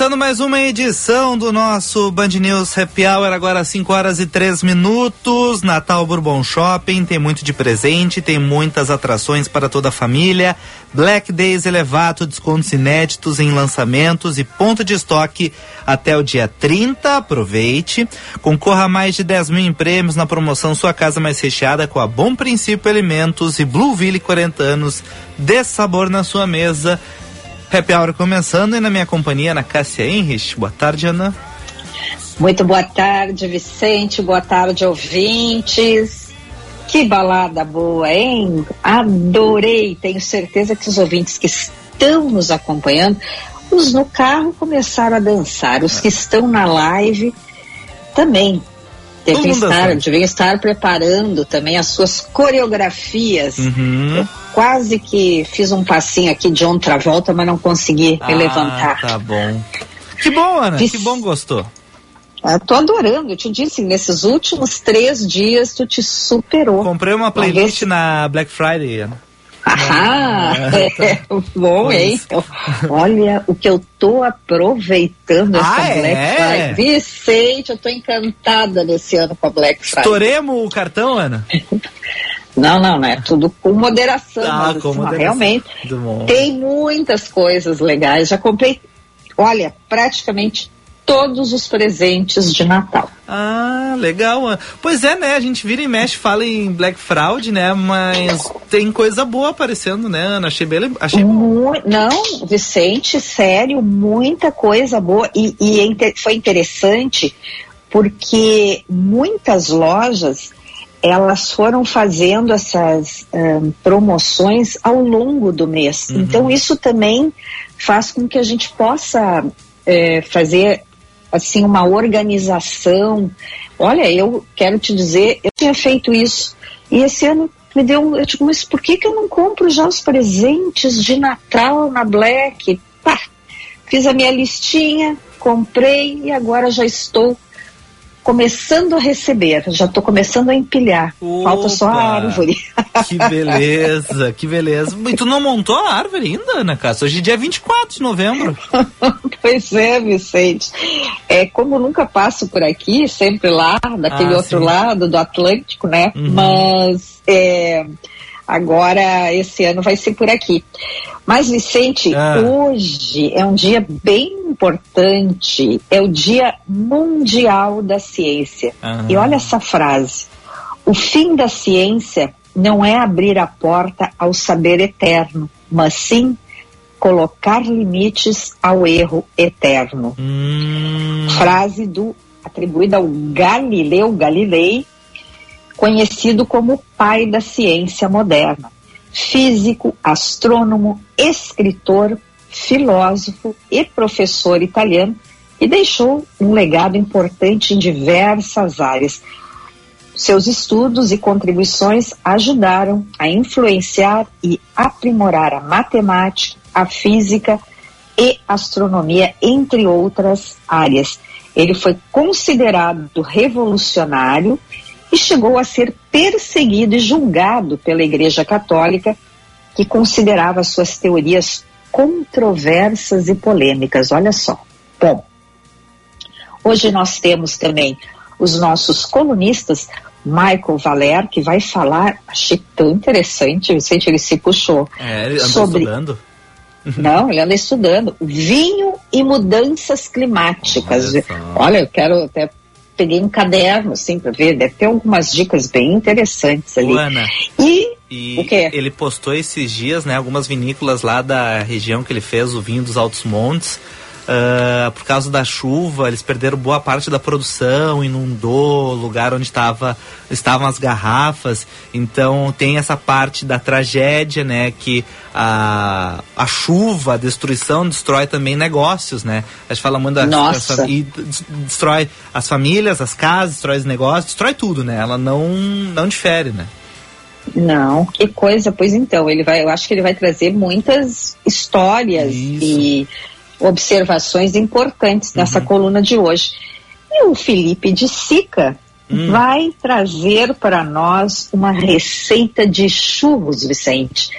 Começando mais uma edição do nosso Band News Happy Hour, agora 5 horas e 3 minutos. Natal Bourbon Shopping, tem muito de presente, tem muitas atrações para toda a família. Black Days elevado, descontos inéditos em lançamentos e ponto de estoque até o dia 30. Aproveite. Concorra a mais de 10 mil em prêmios na promoção Sua Casa Mais Recheada com a Bom Princípio Alimentos e Blueville 40 anos. Dê sabor na sua mesa. Happy Hour começando e na minha companhia, Ana Cássia Henrich. Boa tarde, Ana. Muito boa tarde, Vicente. Boa tarde, ouvintes. Que balada boa, hein? Adorei. Tenho certeza que os ouvintes que estão nos acompanhando, os no carro começaram a dançar, os que estão na live também devem estar, devem estar preparando também as suas coreografias. Uhum. Eu quase que fiz um passinho aqui de outra volta, mas não consegui ah, me levantar. Tá bom. Que bom, Ana. Que bom gostou. Eu tô adorando, eu te disse, nesses últimos três dias tu te superou. Comprei uma playlist na Black Friday, Ana. Ah, é, bom, hein? Olha o que eu tô aproveitando essa ah, Black é? Friday. Vicente, eu tô encantada nesse ano com a Black Friday. Estouremos o cartão, Ana? Não, não, não é tudo com moderação. Ah, mas, com assim, moderação. Realmente, tem muitas coisas legais. Já comprei, olha, praticamente todos os presentes de Natal. Ah, legal. Pois é, né? A gente vira e mexe, fala em Black Fraud, né? Mas tem coisa boa aparecendo, né, Ana? Achei bem. Achei Mu Não, Vicente, sério, muita coisa boa. E, e foi interessante porque muitas lojas elas foram fazendo essas um, promoções ao longo do mês. Uhum. Então isso também faz com que a gente possa é, fazer assim uma organização. Olha, eu quero te dizer, eu tinha feito isso e esse ano me deu, eu digo, mas por que que eu não compro já os presentes de Natal na Black? Pá, fiz a minha listinha, comprei e agora já estou começando a receber, já estou começando a empilhar. Opa, Falta só a árvore. Que beleza, que beleza. E tu não montou a árvore ainda, Ana Cássia? Hoje é dia 24 de novembro. pois é, Vicente. É, como nunca passo por aqui, sempre lá, daquele Ah, outro sim. lado do Atlântico, né? Uhum. Mas é, agora esse ano vai ser por aqui. Mas, Vicente, Ah. hoje é um dia bem importante, é o Dia Mundial da Ciência. Ah. E olha essa frase: o fim da ciência não é abrir a porta ao saber eterno, mas sim colocar limites ao erro eterno. Hum, Frase do atribuída ao Galileu Galilei, conhecido como o pai da ciência moderna. Físico, astrônomo, escritor, filósofo e professor italiano e deixou um legado importante em diversas áreas. Seus estudos e contribuições ajudaram a influenciar e aprimorar a matemática, a física e astronomia, entre outras áreas. Ele foi considerado revolucionário e chegou a ser perseguido e julgado pela Igreja Católica, que considerava suas teorias controversas e polêmicas. Olha só. Bom, hoje nós temos também os nossos colunistas, Michael Valer, que vai falar, achei tão interessante, Vicente, ele se puxou, é, ele andou sobre estudando. Não, ele anda estudando. Vinho e mudanças climáticas. Olha, Olha eu quero até peguei um caderno assim para ver, deve ter algumas dicas bem interessantes ali. Ana, e, e o quê? ele postou esses dias, né, algumas vinícolas lá da região que ele fez o vinho dos Altos Montes Uh, por causa da chuva, eles perderam boa parte da produção, inundou o lugar onde tava, estavam as garrafas. Então tem essa parte da tragédia, né? Que a, a chuva, a destruição destrói também negócios, né? A gente fala muito da Nossa. e destrói as famílias, as casas, destrói os negócios, destrói tudo, né? Ela não, não difere, né? Não, que coisa, pois então, ele vai, eu acho que ele vai trazer muitas histórias Isso. e observações importantes nessa uhum. coluna de hoje. E o Felipe de Sica hum. vai trazer para nós uma receita de churros, Vicente.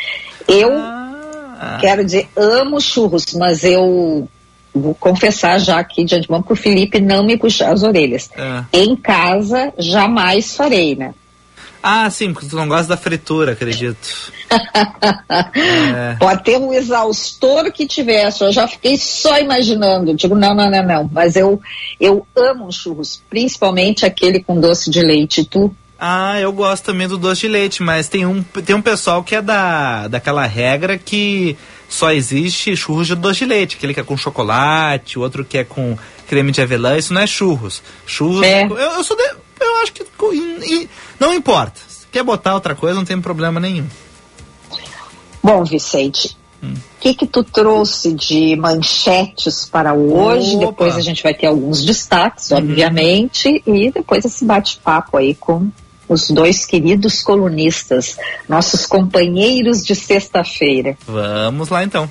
Eu ah. quero dizer, amo churros, mas eu vou confessar já aqui de antemão para o Felipe não me puxar as orelhas. Ah. Em casa, jamais farei, né? Ah, sim, porque tu não gosta da fritura, acredito. é. Pode ter um exaustor que tivesse, eu já fiquei só imaginando. Digo, não, não, não, não. Mas eu, eu amo churros, principalmente aquele com doce de leite. Tu? Ah, eu gosto também do doce de leite, mas tem um, tem um pessoal que é da, daquela regra que só existe churros de doce de leite, aquele que é com chocolate, o outro que é com creme de avelã, isso não é churros. Churros. É. Eu, eu sou de, eu acho que não importa. Se quer botar outra coisa, não tem problema nenhum. Bom, Vicente, o hum. que que tu trouxe de manchetes para hoje? Opa. Depois a gente vai ter alguns destaques, uhum. obviamente, e depois esse bate-papo aí com os dois queridos colunistas, nossos companheiros de sexta-feira. Vamos lá então.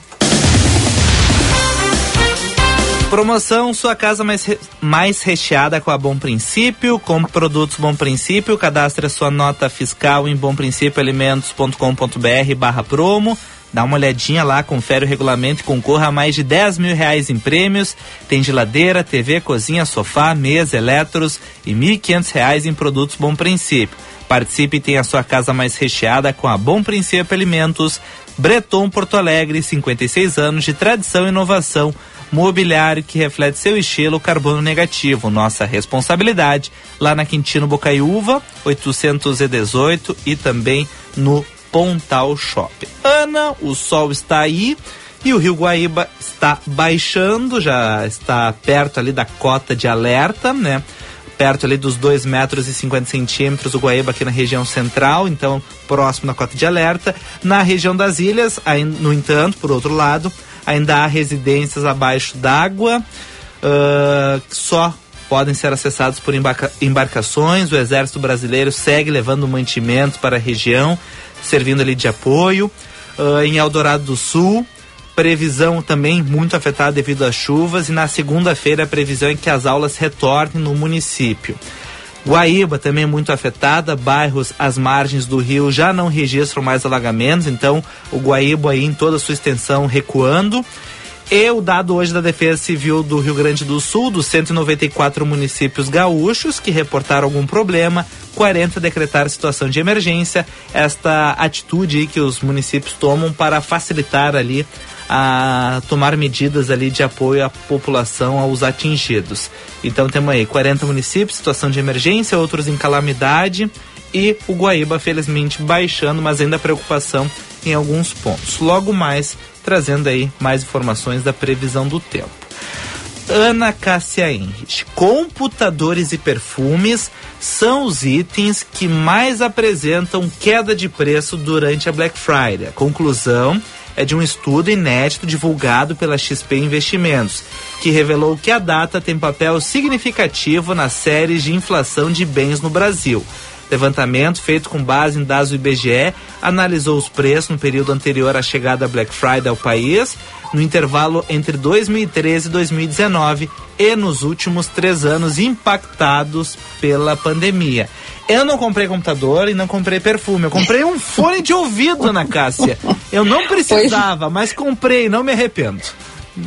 Promoção Sua Casa mais, re... mais recheada com a Bom Princípio, com produtos Bom Princípio, cadastre a sua nota fiscal em bomprincipioalimentos.com.br barra promo, dá uma olhadinha lá, confere o regulamento e concorra a mais de 10 mil reais em prêmios, tem geladeira, TV, cozinha, sofá, mesa, eletros e 1.500 reais em produtos Bom Princípio. Participe e tenha a sua casa mais recheada com a Bom Princípio Alimentos, Breton Porto Alegre, 56 anos de tradição e inovação, mobiliário que reflete seu estilo carbono negativo. Nossa responsabilidade lá na Quintino Bocaiúva, 818 e também no Pontal Shopping. Ana, o sol está aí e o Rio Guaíba está baixando, já está perto ali da cota de alerta, né? Perto ali dos 2 metros e 50 centímetros, o Guaíba aqui na região central, então próximo da cota de alerta. Na região das ilhas, aí, no entanto, por outro lado, ainda há residências abaixo d'água, uh, só podem ser acessados por embarca embarcações. O Exército Brasileiro segue levando mantimentos para a região, servindo ali de apoio. Uh, em Eldorado do Sul, previsão também muito afetada devido às chuvas. E na segunda-feira, a previsão é que as aulas retornem no município. Guaíba também muito afetada, bairros às margens do rio já não registram mais alagamentos, então o Guaíba aí em toda a sua extensão recuando. E o dado hoje da Defesa Civil do Rio Grande do Sul, dos 194 municípios gaúchos que reportaram algum problema, 40 decretaram situação de emergência. Esta atitude que os municípios tomam para facilitar ali a tomar medidas ali de apoio à população, aos atingidos. Então temos aí 40 municípios, situação de emergência, outros em calamidade e o Guaíba felizmente baixando, mas ainda preocupação em alguns pontos. Logo mais trazendo aí mais informações da previsão do tempo. Ana Cássia Henrich, computadores e perfumes são os itens que mais apresentam queda de preço durante a Black Friday. Conclusão é de um estudo inédito divulgado pela XP Investimentos, que revelou que a data tem papel significativo nas séries de inflação de bens no Brasil. Levantamento feito com base em dados do IBGE analisou os preços no período anterior à chegada da Black Friday ao país, no intervalo entre 2013 e 2019 e nos últimos três anos impactados pela pandemia. Eu não comprei computador e não comprei perfume. Eu comprei um fone de ouvido, Ana Cássia. Eu não precisava, mas comprei, não me arrependo.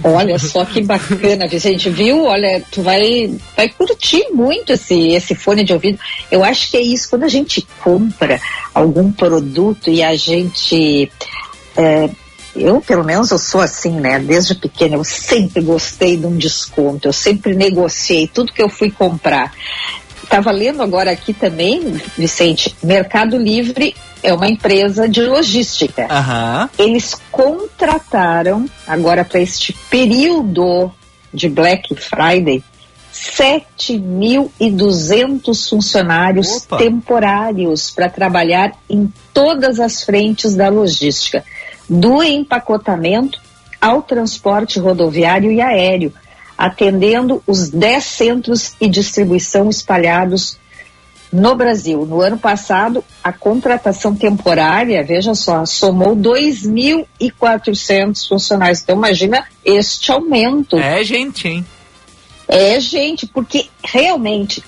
Olha só que bacana, Vicente, viu? Olha, tu vai, vai curtir muito esse, esse fone de ouvido. Eu acho que é isso, quando a gente compra algum produto e a gente é, eu, pelo menos, eu sou assim, né? Desde pequena, eu sempre gostei de um desconto, eu sempre negociei tudo que eu fui comprar. Estava lendo agora aqui também, Vicente, Mercado Livre é uma empresa de logística. Aham. Eles contrataram, agora para este período de Black Friday, 7.200 funcionários Opa. temporários para trabalhar em todas as frentes da logística, do empacotamento ao transporte rodoviário e aéreo, atendendo os 10 centros e distribuição espalhados no Brasil. No ano passado, a contratação temporária, veja só, somou 2.400 funcionários. Então, imagina este aumento. É, gente, hein? É, gente, porque realmente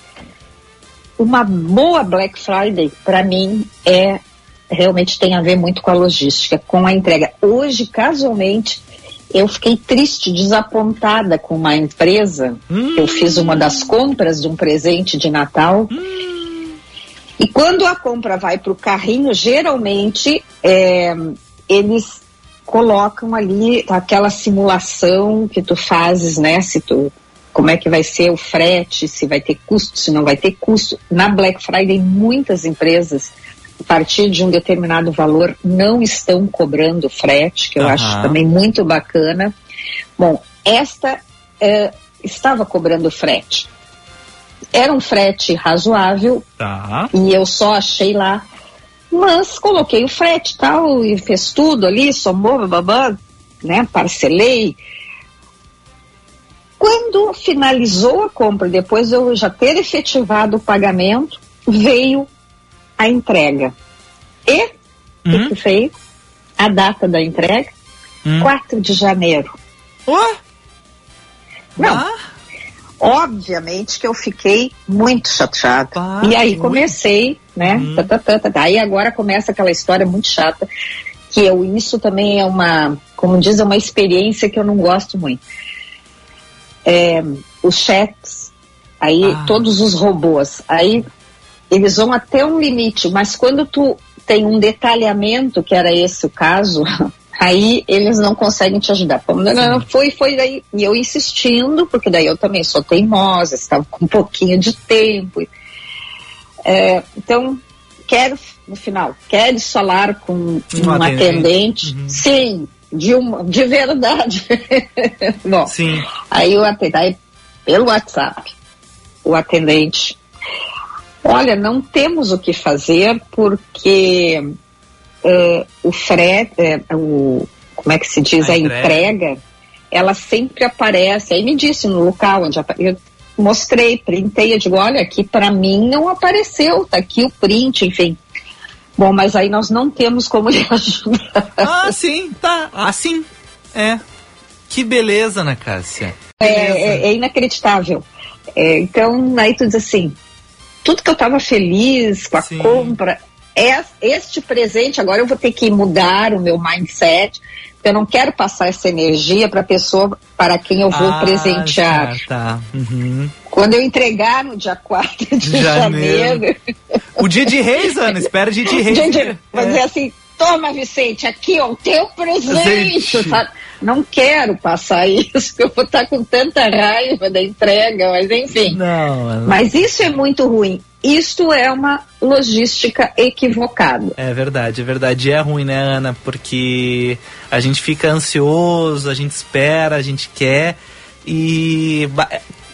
uma boa Black Friday, para mim, é realmente tem a ver muito com a logística, com a entrega. Hoje, casualmente, eu fiquei triste, desapontada com uma empresa. Hum. Eu fiz uma das compras de um presente de Natal. E quando a compra vai para o carrinho, geralmente é, eles colocam ali aquela simulação que tu fazes, né? Se tu como é que vai ser o frete, se vai ter custo, se não vai ter custo. Na Black Friday, muitas empresas, a partir de um determinado valor, não estão cobrando frete, que eu Aham. acho também muito bacana. Bom, esta eh, estava cobrando frete. Era um frete razoável Tá. e eu só achei lá. Mas coloquei o frete e tal, e fez tudo ali, somou, babá, né? Parcelei. Quando finalizou a compra, depois de eu já ter efetivado o pagamento, veio a entrega. E, o Hum? que veio? A data da entrega, Hum. 4 de janeiro. Ué? Não, Ah, obviamente que eu fiquei muito chateada. Ah, e aí comecei, né? Hum. Tá, tá, tá, tá, tá. Aí agora começa aquela história muito chata, que eu, isso também é uma, como diz, é uma experiência que eu não gosto muito. É, os chats, aí Ah. todos os robôs, aí eles vão até um limite, mas quando tu tem um detalhamento, que era esse o caso, aí eles não conseguem te ajudar. Pô, Não, não, não, foi, foi daí. E eu insistindo, porque daí eu também sou teimosa, estava com um pouquinho de tempo. É, então, quero, no final, queres falar com um, Um atendente? atendente? Uhum. Sim, de, uma, de verdade. Bom, sim. Aí atendente, aí, pelo WhatsApp, o atendente, olha, não temos o que fazer porque eh, o frete, eh, o, como é que se diz, A a, entrega. entrega. ela sempre aparece. Aí me disse no local onde eu mostrei, printei, eu digo, olha, aqui para mim não apareceu, tá aqui o print, enfim. Bom, mas aí nós não temos como lhe ajudar. Ah, sim, tá. Assim. É. Que beleza, Ana Cássia. É, é- é inacreditável. É, então, aí tu diz assim, tudo que eu estava feliz com a Sim. compra, é, este presente, agora eu vou ter que mudar o meu mindset, porque eu não quero passar essa energia para a pessoa para quem eu vou Ah, presentear. Tá, tá. Uhum. Quando eu entregar no dia 4 de Janeiro. janeiro, O dia de reis, Ana. Espera o dia de reis. vou É. dizer assim, toma Vicente, aqui ó, o teu presente? Não quero passar isso, porque eu vou estar com tanta raiva da entrega, mas enfim. Não, Ana. Mas isso é muito ruim. Isto é uma logística equivocada. É verdade, é verdade. E é ruim, né, Ana? Porque a gente fica ansioso, a gente espera, a gente quer. E ba-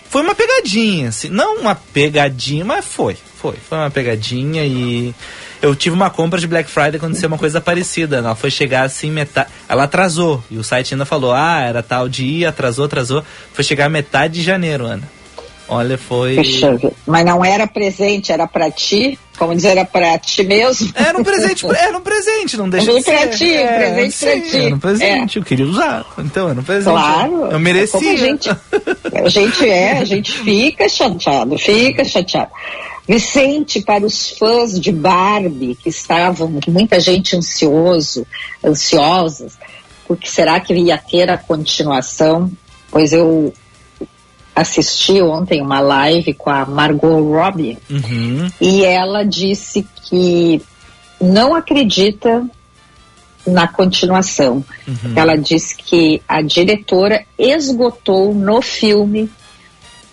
foi uma pegadinha, assim. Não uma pegadinha, mas foi. Foi. Foi uma pegadinha e. Eu tive uma compra de Black Friday aconteceu uma coisa parecida. Ela foi chegar assim, metade. Ela atrasou. E o site ainda falou: ah, era tal dia, atrasou, atrasou. Foi chegar metade de janeiro, Ana. Olha, foi. Mas não era presente, era para ti. Como dizer, era para ti mesmo. Era um presente, era um presente, não deixa Era de pra ser. ti, É, presente sim, pra ti. Era um presente, eu queria usar. Então, era um presente. Claro. Eu Como merecia. A gente, a gente é, a gente fica chateado, fica chateado. Vicente, para os fãs de Barbie, que estavam, muita gente ansioso, ansiosas, porque será que ia ter a continuação? Pois eu assisti ontem uma live com a Margot Robbie Uhum. e ela disse que não acredita na continuação. Uhum. Ela diz que a diretora esgotou no filme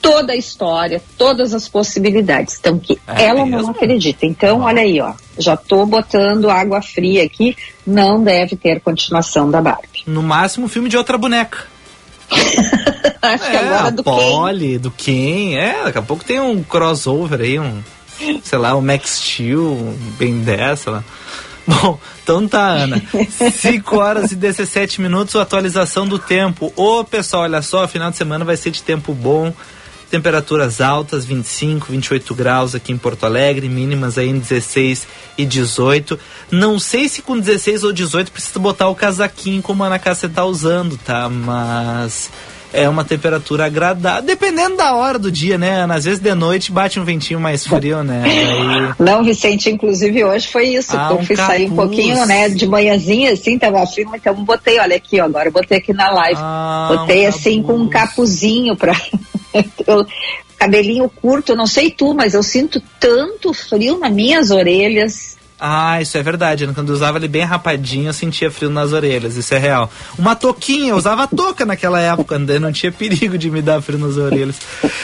toda a história, todas as possibilidades. Então, que é ela mesmo? não acredita. Então, olha aí, ó. Já tô botando água fria aqui. Não deve ter continuação da Barbie. No máximo, filme de outra boneca. Acho é, que agora do Polly, Ken. do Ken. É, daqui a pouco tem um crossover aí, um, sei lá, o um Max Steel, um 10, sei lá. Bom, então tá, Ana. 5 horas e 17 minutos, atualização do tempo. Ô, pessoal, olha só, final de semana vai ser de tempo bom. Temperaturas altas, 25, 28 graus aqui em Porto Alegre, mínimas aí em 16 e 18. Não sei se com 16 ou 18 precisa botar o casaquinho como a Ana Cássia tá usando, tá? Mas é uma temperatura agradável, dependendo da hora do dia, né, Ana? Às vezes de noite bate um ventinho mais frio, né? Aí... Não, Vicente, inclusive hoje foi isso. Ah, eu um fui capuz. sair um pouquinho, né, de manhãzinha, assim, tava frio, então botei, olha aqui, ó, agora botei aqui na live. Ah, botei um assim com um capuzinho pra eu, cabelinho curto, não sei tu, mas eu sinto tanto frio nas minhas orelhas. Ah, isso é verdade. Quando eu usava ele bem rapadinho, eu sentia frio nas orelhas. Isso é real. Uma touquinha, eu usava touca naquela época, não tinha perigo de me dar frio nas orelhas.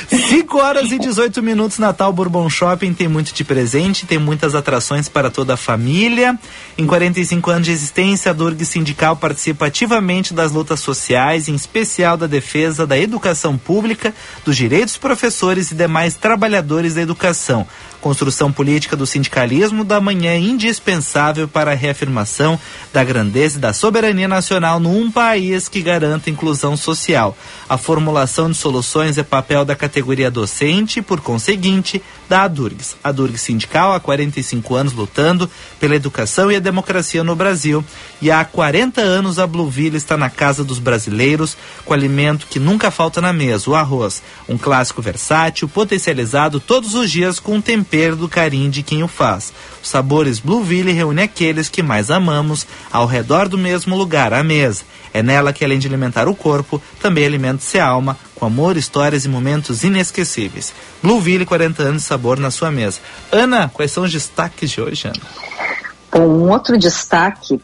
5 horas e 18 minutos, Natal Bourbon Shopping tem muito de presente, tem muitas atrações para toda a família. Em 45 anos de existência, a Durg Sindical participa ativamente das lutas sociais, em especial da defesa da educação pública, dos direitos dos professores e demais trabalhadores da educação. Construção política do sindicalismo da manhã é indispensável para a reafirmação da grandeza e da soberania nacional num país que garanta inclusão social. A formulação de soluções é papel da categoria docente e, por conseguinte, da ADURGS. A ADURGS Sindical há 45 anos lutando pela educação e a democracia no Brasil e há 40 anos a Blueville está na casa dos brasileiros com alimento que nunca falta na mesa, o arroz. Um clássico versátil, potencializado todos os dias com tempero do carinho de quem o faz. Os sabores Blueville reúne aqueles que mais amamos ao redor do mesmo lugar, a mesa. É nela que, além de alimentar o corpo, também alimenta-se a alma, com amor, histórias e momentos inesquecíveis. Blueville, 40 anos de sabor na sua mesa. Ana, quais são os destaques de hoje, Ana? Um outro destaque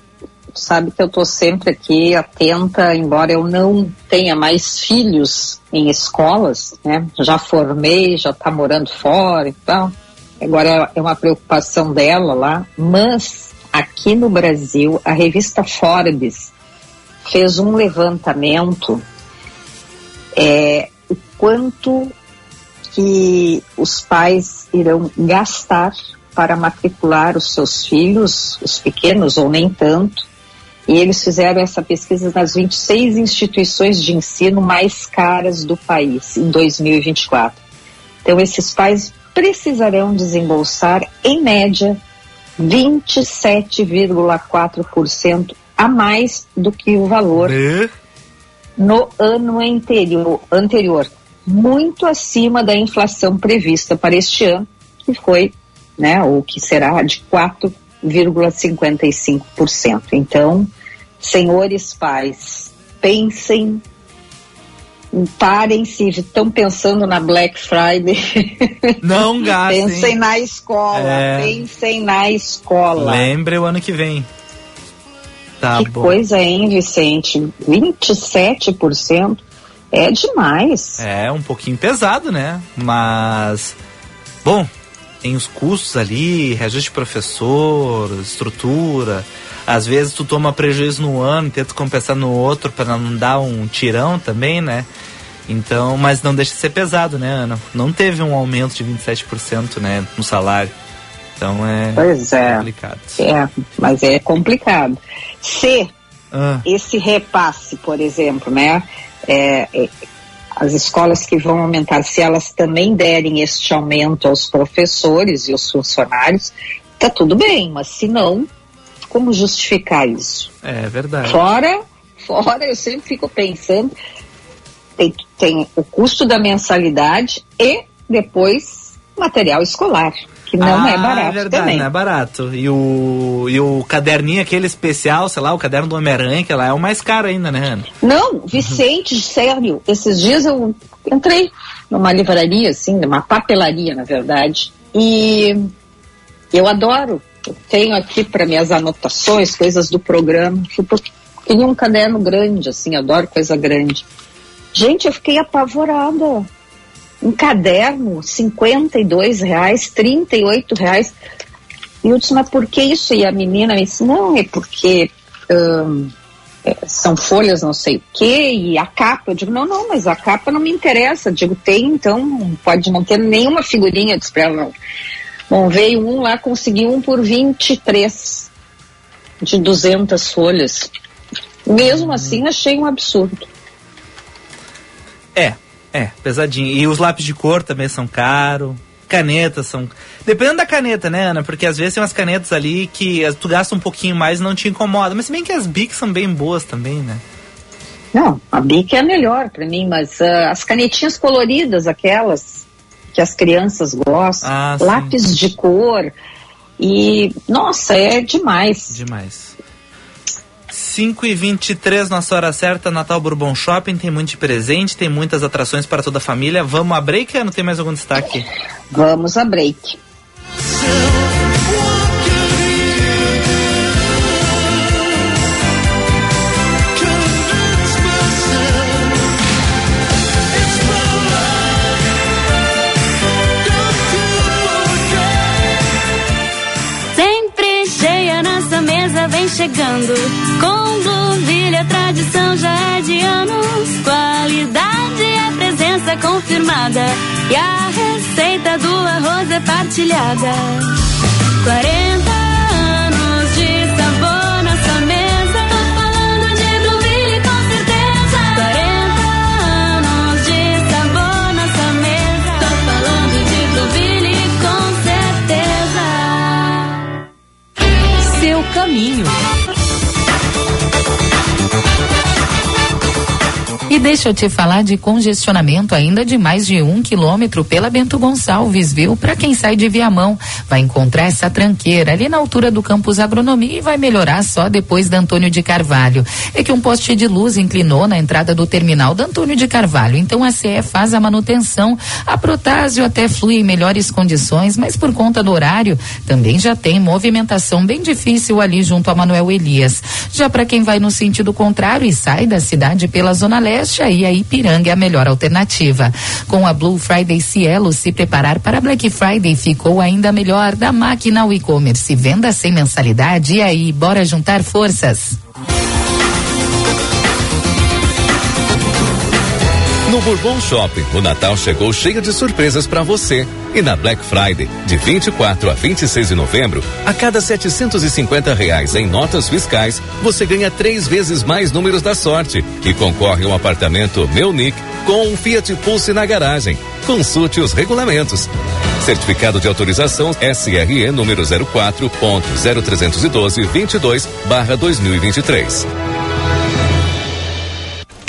sabe que eu estou sempre aqui atenta, embora eu não tenha mais filhos em escolas, né? Já formei, já está morando fora e tal agora é uma preocupação dela lá, mas aqui no Brasil, a revista Forbes fez um levantamento é, o quanto que os pais irão gastar para matricular os seus filhos, os pequenos ou nem tanto, e eles fizeram essa pesquisa nas 26 instituições de ensino mais caras do país em 2024. Então, esses pais precisarão desembolsar, em média, 27,4% a mais do que o valor no ano anterior, anterior, muito acima da inflação prevista para este ano, que foi, né, ou que será de 4,55%. Então, senhores pais, pensem parem se estão pensando na Black Friday. Não gastem. pensem na escola, é... pensem na escola. Lembre o ano que vem. Tá que bom. coisa, hein, Vicente? 27% é demais. É um pouquinho pesado, né? Mas, bom, tem os custos ali, reajuste de professor, estrutura. Às vezes tu toma prejuízo no ano e tenta compensar no outro para não dar um tirão também, né? Então, mas não deixa de ser pesado, né, Ana? Não teve um aumento de 27%, né, no salário. Então é pois é. complicado. É, mas é complicado. Se ah. esse repasse, por exemplo, né, é, é, as escolas que vão aumentar, se elas também derem este aumento aos professores e aos funcionários, tá tudo bem, mas se não, como justificar isso? É verdade. Fora, fora, eu sempre fico pensando, tem, tem o custo da mensalidade e depois material escolar que não é ah, é barato é verdade, também. Não é barato. E o, e o caderninho aquele especial, sei lá, o caderno do Homem-Aranha, que lá é o mais caro ainda, né, Ana? Não, Vicente, sério, esses dias eu entrei numa livraria, assim, numa papelaria, na verdade, e eu adoro Tenho aqui para minhas anotações, coisas do programa. Eu queria um caderno grande, assim, adoro coisa grande. Gente, eu fiquei apavorada. Um caderno, 52 reais, 38 reais. E eu disse, mas por que isso? E a menina me disse, não, é porque hum, são folhas não sei o quê, e a capa. Eu digo, não, não, mas a capa não me interessa. Eu digo, tem, então pode não ter nenhuma figurinha. Eu disse pra ela, não. Bom, veio um lá, consegui um por 23 de 200 folhas. Mesmo assim, achei um absurdo. É, é, pesadinho. E os lápis de cor também são caros. Canetas são. Dependendo da caneta, né, Ana? Porque às vezes tem umas canetas ali que tu gasta um pouquinho mais e não te incomoda. Mas se bem que as Bics são bem boas também, né? Não, a Bic é a melhor para mim, mas uh, as canetinhas coloridas, aquelas que as crianças gostam, ah, lápis de cor. E, nossa, é demais. Demais. 5 e 23 nossa hora certa, Natal Bourbon Shopping, tem muito de presente, tem muitas atrações para toda a família. Vamos a break ou não tem mais algum destaque? Vamos a break. Chegando. Com Blueville a tradição já é de anos. Qualidade é presença confirmada. E a receita do arroz é partilhada. 40 caminho. E deixa eu te falar de congestionamento ainda de mais de um quilômetro pela Bento Gonçalves, viu? Para quem sai de Viamão, vai encontrar essa tranqueira ali na altura do campus Agronomia e vai melhorar só depois da Antônio de Carvalho. É que um poste de luz inclinou na entrada do terminal da Antônio de Carvalho, então a CE faz a manutenção. A Protásio até flui em melhores condições, mas por conta do horário, também já tem movimentação bem difícil ali junto a Manuel Elias. Já para quem vai no sentido contrário e sai da cidade pela Zona Leste, aí a Ipiranga é a melhor alternativa. Com a Blue Friday Cielo, se preparar para Black Friday ficou ainda melhor da máquina e-commerce. Venda sem mensalidade e aí, bora juntar forças. No Bourbon Shopping, o Natal chegou cheio de surpresas para você. E na Black Friday, de 24 a 26 de novembro, a cada 750 reais em notas fiscais, você ganha três vezes mais números da sorte e concorre um apartamento Meu Nick com um Fiat Pulse na garagem. Consulte os regulamentos. Certificado de autorização SRE número 04.0312 22 barra 2023.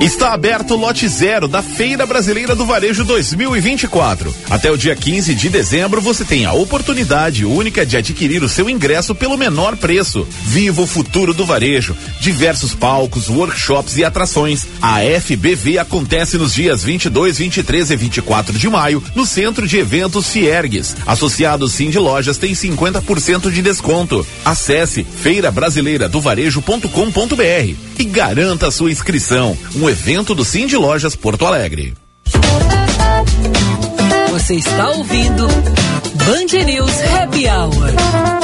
Está aberto o lote zero da Feira Brasileira do Varejo 2024. Até o dia 15 de dezembro você tem a oportunidade única de adquirir o seu ingresso pelo menor preço. Viva o futuro do varejo. Diversos palcos, workshops e atrações. A FBV acontece nos dias 22, 23 e 24 de maio no Centro de Eventos Fiergues. Associados Sim de Lojas tem 50% de desconto. Acesse feirabrasileiradovarejo.com.br e garanta sua inscrição. Um evento do de Lojas Porto Alegre. Você está ouvindo Band News Happy Hour.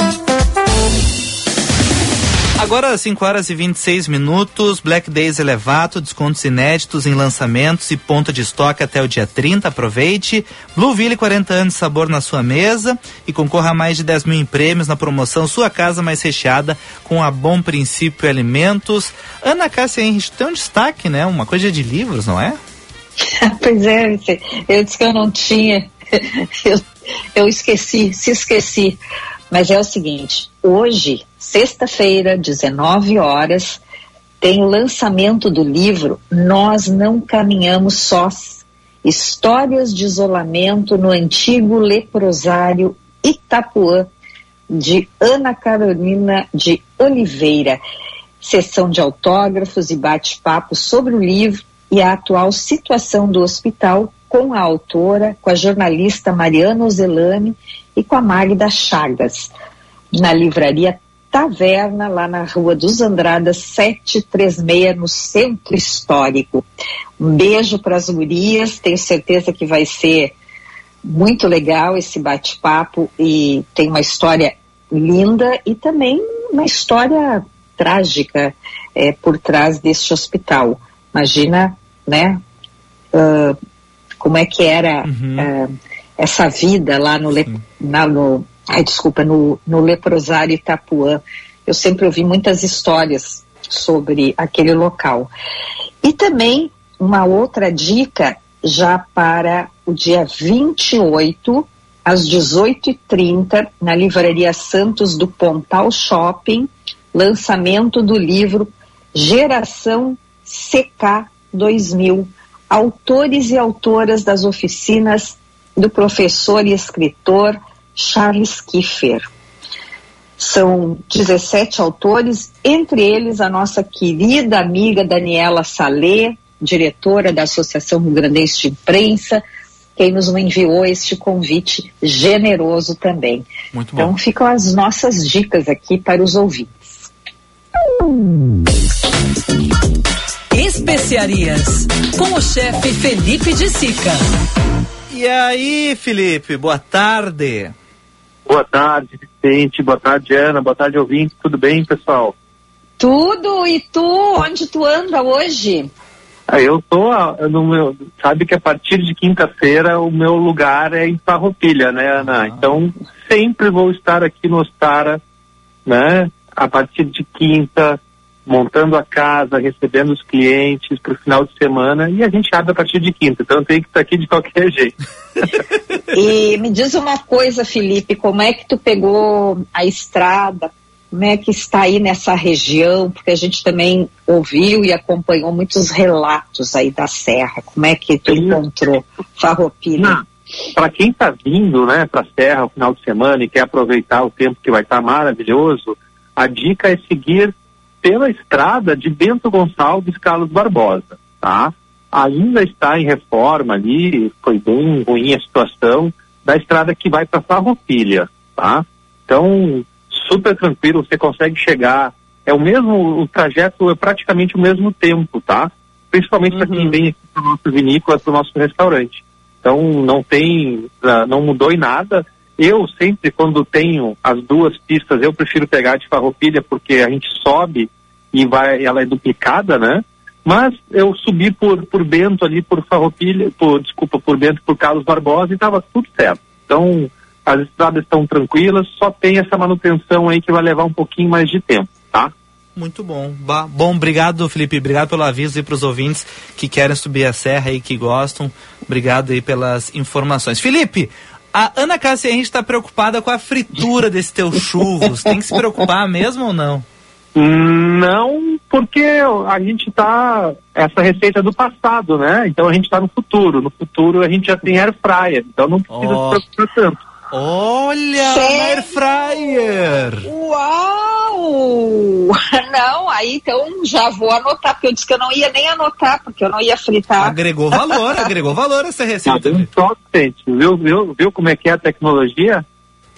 Agora 5 horas e 26 minutos, Black Days elevado, descontos inéditos em lançamentos e ponta de estoque até o dia 30. Aproveite. Blueville 40 anos de sabor na sua mesa e concorra a mais de 10 mil em prêmios na promoção Sua Casa Mais Recheada com a Bom Princípio Alimentos. Ana Cássia Henrich tem um destaque, né? Uma coisa de livros, não é? pois é, eu disse que eu não tinha. Eu, eu esqueci, se esqueci. Mas é o seguinte: hoje, sexta-feira, 19 horas, tem o lançamento do livro Nós Não Caminhamos Sós Histórias de Isolamento no Antigo Leprosário Itapuã, de Ana Carolina de Oliveira. Sessão de autógrafos e bate-papo sobre o livro e a atual situação do hospital com a autora, com a jornalista Mariana Ozelani e com a Magda Chagas, na livraria Taverna, lá na Rua dos Andradas, 736, no Centro Histórico. Um beijo para as gurias, tenho certeza que vai ser muito legal esse bate-papo e tem uma história linda e também uma história trágica é, por trás deste hospital. Imagina, né, uh, como é que era uhum. uh, essa vida lá no, na, no ai, desculpa, no, no leprosário Itapuã. Eu sempre ouvi muitas histórias sobre aquele local. E também uma outra dica já para o dia 28, às 18h30, na Livraria Santos do Pontal Shopping, lançamento do livro Geração CK 2000, autores e autoras das oficinas do professor e escritor Charles Kiefer. São 17 autores, entre eles a nossa querida amiga Daniela Salê, diretora da Associação Rio Grandense de Imprensa, quem nos enviou este convite generoso também. Muito bom. Então ficam as nossas dicas aqui para os ouvintes. Especiarias, com o chefe Felipe de Sica. E aí, Felipe, boa tarde. Boa tarde, Vicente. Boa tarde, Ana. Boa tarde, ouvinte. Tudo bem, pessoal? Tudo. E tu? Onde tu anda hoje? Ah, eu tô no meu. Sabe que a partir de quinta-feira o meu lugar é em Farroupilha, né, Ana? Ah. Então sempre vou estar aqui no Ostara, né? A partir de quinta, montando a casa, recebendo os clientes para o final de semana e a gente abre a partir de quinta, então tem que estar aqui de qualquer jeito. e me diz uma coisa, Felipe, como é que tu pegou a estrada? Como é que está aí nessa região? Porque a gente também ouviu e acompanhou muitos relatos aí da Serra. Como é que tu Sim. encontrou Farroupilha? Para quem está vindo, né, para a Serra no final de semana e quer aproveitar o tempo que vai estar tá maravilhoso, a dica é seguir pela estrada de Bento Gonçalves Carlos Barbosa, tá? Ainda está em reforma ali, foi bem ruim a situação da estrada que vai para Farroupilha, tá? Então, super tranquilo, você consegue chegar, é o mesmo, o trajeto é praticamente o mesmo tempo, tá? Principalmente uhum. para quem vem aqui para o nosso vinícola, para o nosso restaurante. Então, não tem, ah, não mudou em nada, eu sempre, quando tenho as duas pistas, eu prefiro pegar de farroupilha porque a gente sobe e vai, ela é duplicada, né? Mas eu subi por, por Bento ali, por Farroupilha, por, desculpa, por Bento, por Carlos Barbosa e estava tudo certo. Então, as estradas estão tranquilas, só tem essa manutenção aí que vai levar um pouquinho mais de tempo, tá? Muito bom. Bom, obrigado, Felipe. Obrigado pelo aviso e para os ouvintes que querem subir a serra e que gostam. Obrigado aí pelas informações. Felipe, a Ana Cássia, a gente está preocupada com a fritura desse teu churros. Tem que se preocupar mesmo ou não? Não, porque a gente está essa receita do passado, né? Então a gente está no futuro. No futuro a gente já tem air fryer, então não precisa oh. se preocupar tanto. Olha, air fryer! Uau! Não, aí então já vou anotar, porque eu disse que eu não ia nem anotar, porque eu não ia fritar. Agregou valor, agregou valor essa receita. Só, viu, viu, viu como é que é a tecnologia?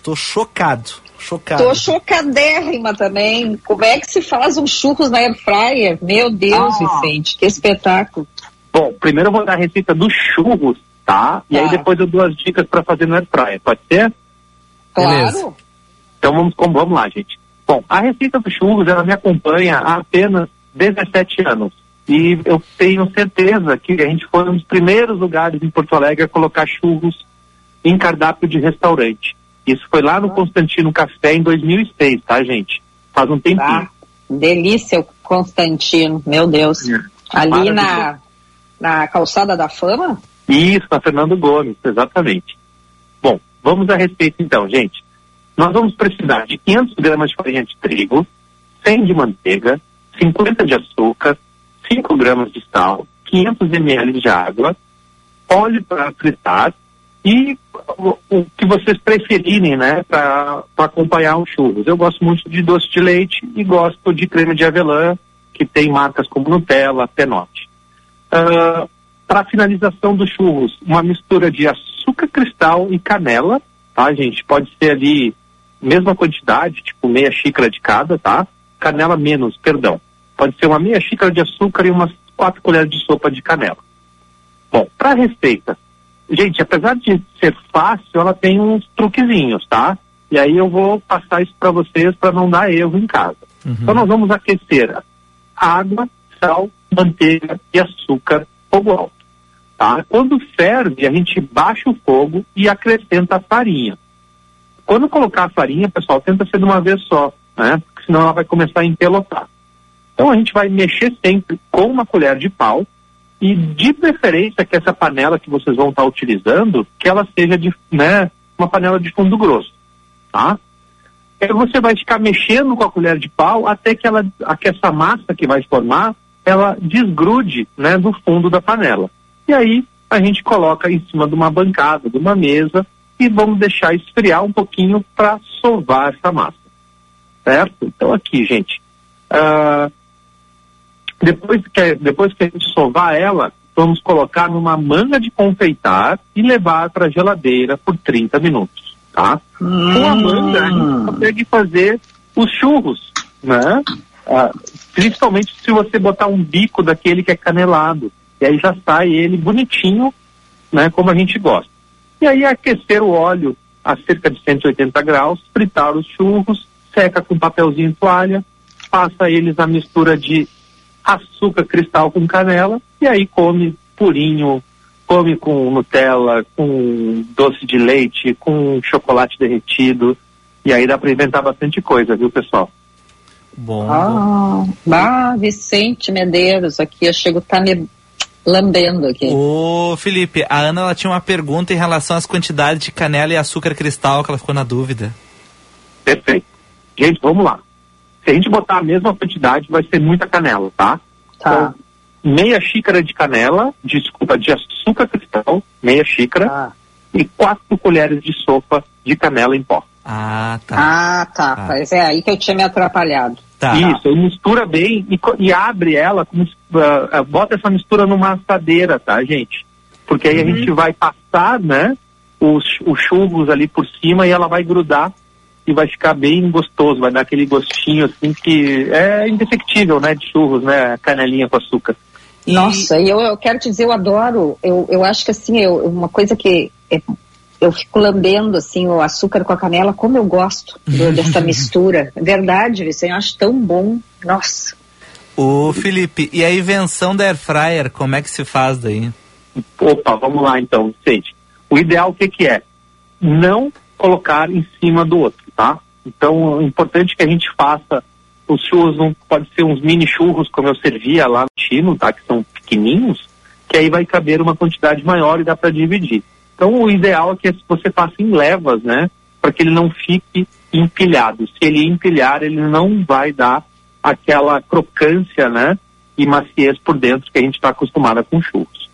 Tô chocado. Chocado. Tô chocadérrima também. Como é que se faz um churros na air fryer? Meu Deus, ah. Vicente, que espetáculo. Bom, primeiro eu vou dar a receita dos churros, tá? E tá. aí depois eu dou as dicas para fazer no air fryer, pode ser? Claro. Beleza. Então vamos, vamos lá, gente. Bom, a receita dos churros, ela me acompanha há apenas 17 anos. E eu tenho certeza que a gente foi um dos primeiros lugares em Porto Alegre a colocar churros em cardápio de restaurante. Isso foi lá no Constantino Café em 2006, tá, gente? Faz um tempinho. Ah, delícia o Constantino, meu Deus. É. Ali na, na calçada da fama? Isso, na Fernando Gomes, exatamente. Bom, vamos a respeito então, gente. Nós vamos precisar de 500 gramas de farinha de trigo, 100 de manteiga, 50 de açúcar, 5 gramas de sal, 500 ml de água, óleo para fritar e o, que vocês preferirem, né, para acompanhar os churros. Eu gosto muito de doce de leite e gosto de creme de avelã, que tem marcas como Nutella, Penote. Uh, para finalização dos churros, uma mistura de açúcar cristal e canela, tá, gente? Pode ser ali mesma quantidade, tipo meia xícara de cada, tá? Canela menos, perdão. Pode ser uma meia xícara de açúcar e umas quatro colheres de sopa de canela. Bom, para a receita, gente, apesar de ser fácil, ela tem uns truquezinhos, tá? E aí eu vou passar isso para vocês para não dar erro em casa. Uhum. Então nós vamos aquecer água, sal, manteiga e açúcar fogo alto. Tá? Quando ferve, a gente baixa o fogo e acrescenta a farinha. Quando colocar a farinha, pessoal, tenta ser de uma vez só, né? Porque senão ela vai começar a empelotar. Então a gente vai mexer sempre com uma colher de pau e de preferência que essa panela que vocês vão estar utilizando, que ela seja de, né, uma panela de fundo grosso, tá? Aí você vai ficar mexendo com a colher de pau até que ela, que essa massa que vai formar, ela desgrude, né, do fundo da panela. E aí a gente coloca em cima de uma bancada, de uma mesa e vamos deixar esfriar um pouquinho para sovar essa massa, certo? Então aqui, gente, uh, depois que, depois que a gente sovar ela, vamos colocar numa manga de confeitar e levar para a geladeira por 30 minutos, tá? Hum. Com a manga a gente consegue fazer os churros, né? Ah, principalmente se você botar um bico daquele que é canelado. E aí já sai ele bonitinho, né? Como a gente gosta. E aí aquecer o óleo a cerca de 180 graus, fritar os churros, seca com papelzinho toalha, passa eles na mistura de açúcar cristal com canela e aí come purinho, come com Nutella, com doce de leite, com chocolate derretido. E aí dá para inventar bastante coisa, viu, pessoal? Bom. Ah, ah, Vicente Medeiros, aqui eu chego tá me lambendo aqui. Ô, Felipe, a Ana ela tinha uma pergunta em relação às quantidades de canela e açúcar cristal, que ela ficou na dúvida. Perfeito. Gente, vamos lá. Se a gente botar a mesma quantidade, vai ser muita canela, tá? Tá. Então, meia xícara de canela, desculpa, de açúcar cristal, meia xícara, tá. e quatro colheres de sopa de canela em pó. Ah, tá. Ah, tá. tá. Mas é aí que eu tinha me atrapalhado. Tá. Isso, mistura bem e, e abre ela, como, uh, bota essa mistura numa assadeira, tá, gente? Porque aí uhum. a gente vai passar, né, os, os churros ali por cima e ela vai grudar e vai ficar bem gostoso, vai dar aquele gostinho assim que é indefectível, né, de churros, né, canelinha com açúcar. Nossa, e eu, eu quero te dizer, eu adoro, eu, eu acho que assim, eu, uma coisa que é, eu fico lambendo assim o açúcar com a canela, como eu gosto do, dessa mistura. Verdade, Vicente, eu acho tão bom. Nossa. O Felipe, e a invenção da air fryer, como é que se faz daí? Opa, vamos lá então, Vicente. O ideal o que que é? Não colocar em cima do outro, tá? Então, é importante que a gente faça os churros, não pode ser uns mini churros como eu servia lá no Chino, tá? Que são pequenininhos, que aí vai caber uma quantidade maior e dá para dividir. Então, o ideal é que você faça em levas, né? Para que ele não fique empilhado. Se ele empilhar, ele não vai dar aquela crocância, né? E maciez por dentro que a gente está acostumada com churros.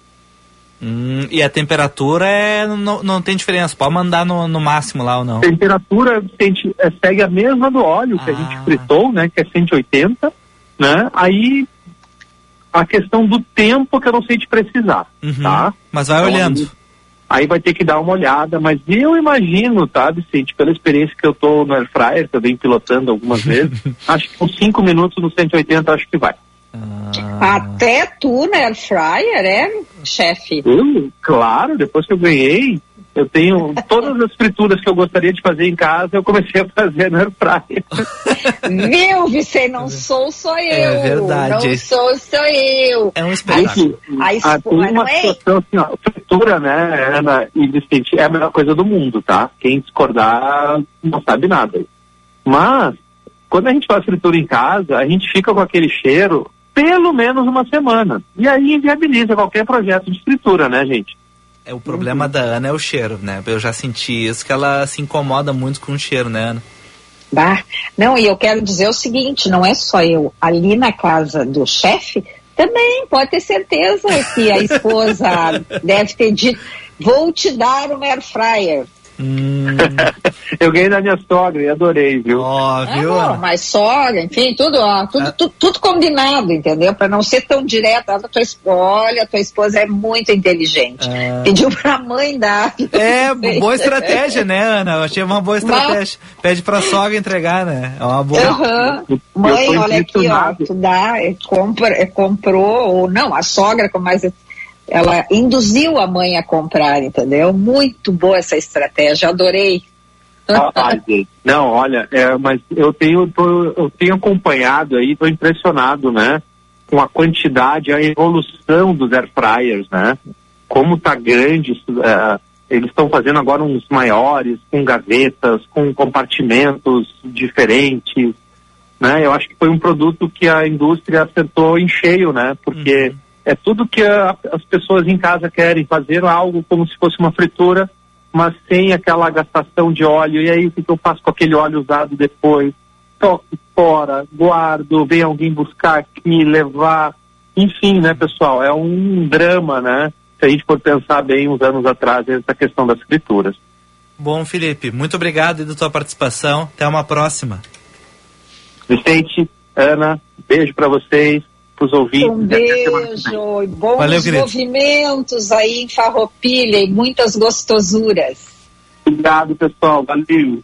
Hum, e a temperatura é, não, não tem diferença, pode mandar no, no máximo lá ou não? Temperatura gente, é, segue a mesma do óleo ah. que a gente ah. fritou, né? Que é 180, né? Aí a questão do tempo que eu não sei te precisar, uhum. tá? Mas vai então, olhando. Aí, aí vai ter que dar uma olhada, mas eu imagino, tá, Vicente, pela experiência que eu tô no Air Fryer, que eu venho pilotando algumas vezes, acho que com 5 minutos no 180 acho que vai. Ah. Até tu na Air Fryer, é, chefe? claro, depois que eu ganhei, eu tenho todas as frituras que eu gostaria de fazer em casa, eu comecei a fazer na Air Fryer. Viu, Vicente? Não sou só é eu. É verdade. Não sou só eu. É um espetáculo. A, a, a, tem uma é? situação assim, ó, fritura, né, Ana e Vicente, é a melhor coisa do mundo, tá? Quem discordar não sabe nada. Mas, quando a gente faz fritura em casa, a gente fica com aquele cheiro pelo menos uma semana. E aí inviabiliza qualquer projeto de escritura, né, gente? É, o problema da Ana é o cheiro, né? Eu já senti isso, que ela se incomoda muito com o cheiro, né, Ana? Bah. Não, e eu quero dizer o seguinte, não é só eu. Ali na casa do chefe, também pode ter certeza que a esposa deve ter dito, vou te dar um air fryer. Hum, Eu ganhei da minha sogra e adorei, viu? ó, Ah, viu? não, Ana? mas sogra, enfim, tudo, ó, tudo, Ah. tudo, tudo combinado, entendeu? Para não ser tão direto. Olha, tua, olha, tua esposa é muito inteligente. Ah. Pediu pra mãe dar. É, boa estratégia, né, Ana? Eu achei uma boa estratégia. Pede pra sogra entregar, né? É uma boa. Eu Mãe, olha aqui, ó, tu dá, é, compra, é, comprou, ou não, a sogra com mais. Ela induziu a mãe a comprar, entendeu? Muito boa essa estratégia, adorei. Ah. Não, olha, é, mas eu tenho, tô- eu tenho acompanhado aí, estou impressionado, né? Com a quantidade, a evolução dos air fryers, né? Como tá grande, é, eles estão fazendo agora uns maiores, com gavetas, com compartimentos diferentes, né? Eu acho que foi um produto que a indústria acertou em cheio, né? Porque Uhum. É tudo que a- as pessoas em casa querem, fazer algo como se fosse uma fritura, mas sem aquela gastação de óleo. E aí, o que, eu faço com aquele óleo usado depois? Toco fora, guardo, vem alguém buscar aqui, levar. Enfim, né, pessoal? É um drama, né? Se a gente for pensar bem uns anos atrás, essa questão das escrituras. Bom, Felipe, muito obrigado aí da tua participação. Até uma próxima. Vicente, Ana, beijo para vocês, pros ouvintes. Um vem. beijo e bons Valeu, movimentos aí em Farroupilha e muitas gostosuras. Obrigado, pessoal. Valeu.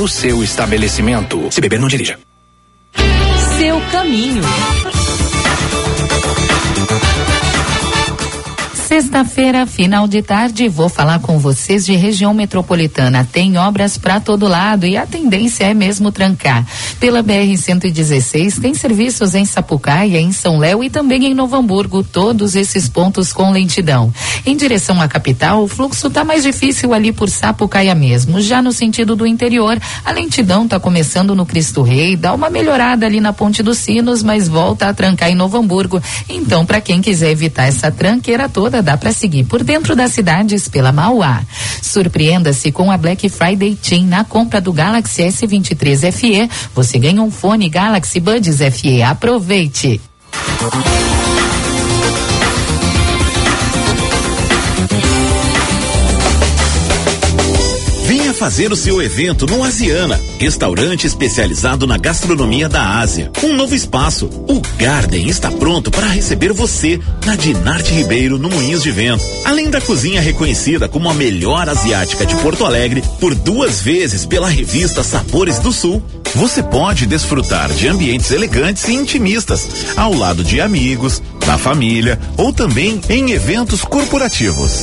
no seu estabelecimento. Se beber, não dirija. Seu caminho. Sexta-feira, final de tarde, vou falar com vocês de região metropolitana. Tem obras para todo lado e a tendência é mesmo trancar. Pela BR-116 tem serviços em Sapucaia, em São Léo e também em Novo Hamburgo, todos esses pontos com lentidão. Em direção à capital, o fluxo tá mais difícil ali por Sapucaia mesmo. Já no sentido do interior, a lentidão tá começando no Cristo Rei, dá uma melhorada ali na Ponte dos Sinos, mas volta a trancar em Novo Hamburgo. Então, para quem quiser evitar essa tranqueira toda, dá para seguir por dentro das cidades pela Mauá. Surpreenda-se com a Black Friday Team na compra do Galaxy S23 FE. Você ganha um fone Galaxy Buds FE. Aproveite! Fazer o seu evento no Asiana, restaurante especializado na gastronomia da Ásia. Um novo espaço. O Garden está pronto para receber você na Dinarte Ribeiro, no Moinhos de Vento. Além da cozinha reconhecida como a melhor asiática de Porto Alegre por duas vezes pela revista Sabores do Sul, você pode desfrutar de ambientes elegantes e intimistas, ao lado de amigos, da família ou também em eventos corporativos.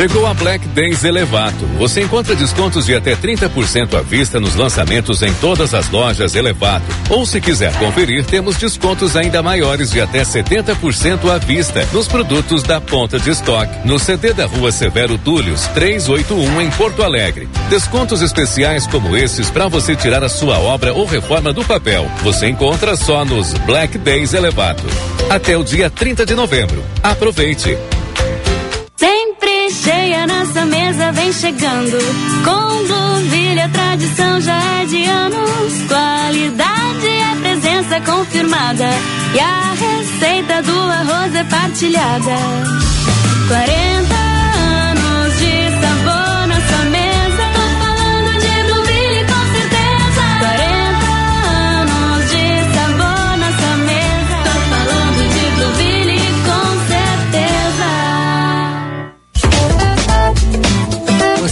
Chegou a Black Days Elevato. Você encontra descontos de até 30% à vista nos lançamentos em todas as lojas Elevato. Ou se quiser conferir, temos descontos ainda maiores de até 70% à vista nos produtos da ponta de estoque. No CD da Rua Severo Túlios, 381 em Porto Alegre. Descontos especiais como esses para você tirar a sua obra ou reforma do papel. Você encontra só nos Black Days Elevato. Até o dia 30 de novembro. Aproveite! Cheia nossa mesa vem chegando. Com Blueville a tradição já é de anos. Qualidade é presença confirmada. E a receita do arroz é partilhada. 40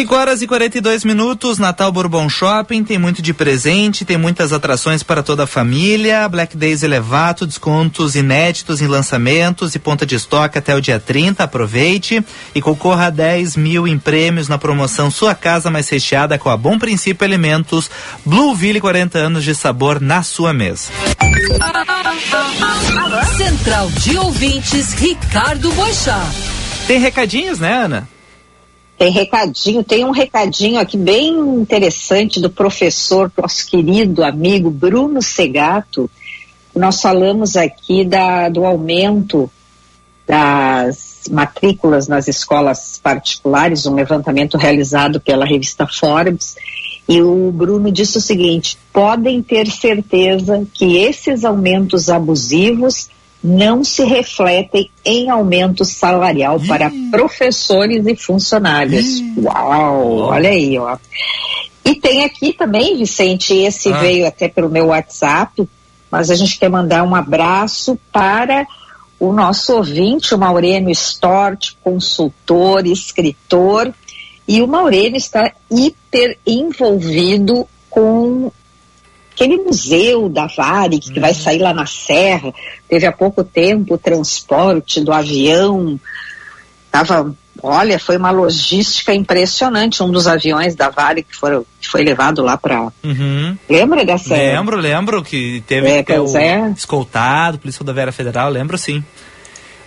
5 horas e 42 minutos, Natal Bourbon Shopping, tem muito de presente, tem muitas atrações para toda a família, Black Days Elevato, descontos inéditos em lançamentos e ponta de estoque até o dia 30, aproveite e concorra a 10 mil em prêmios na promoção Sua Casa Mais Recheada com a Bom Princípio Alimentos, Blueville 40 anos de sabor na sua mesa. Central de Ouvintes, Ricardo Boixá. Tem recadinhos, né, Ana? Tem recadinho, tem um recadinho aqui bem interessante do professor, nosso querido amigo Bruno Segato. Nós falamos aqui da, do aumento das matrículas nas escolas particulares, um levantamento realizado pela revista Forbes. E o Bruno disse o seguinte: podem ter certeza que esses aumentos abusivos não se refletem em aumento salarial para professores e funcionários. Uau, olha aí, ó. E tem aqui também, Vicente, esse Ah. veio até pelo meu WhatsApp, mas a gente quer mandar um abraço para o nosso ouvinte, o Maurênio Stort, consultor, escritor, e o Maurênio está hiper envolvido com aquele museu da Varig que vai sair lá na Serra. Teve há pouco tempo o transporte do avião. Tava, olha, foi uma logística impressionante. Um dos aviões da Varig que, foram, que foi levado lá para. Uhum. Lembra dessa? Lembro, lembro que teve É, que o é. escoltado, Polícia Rodoviária Federal, lembro sim.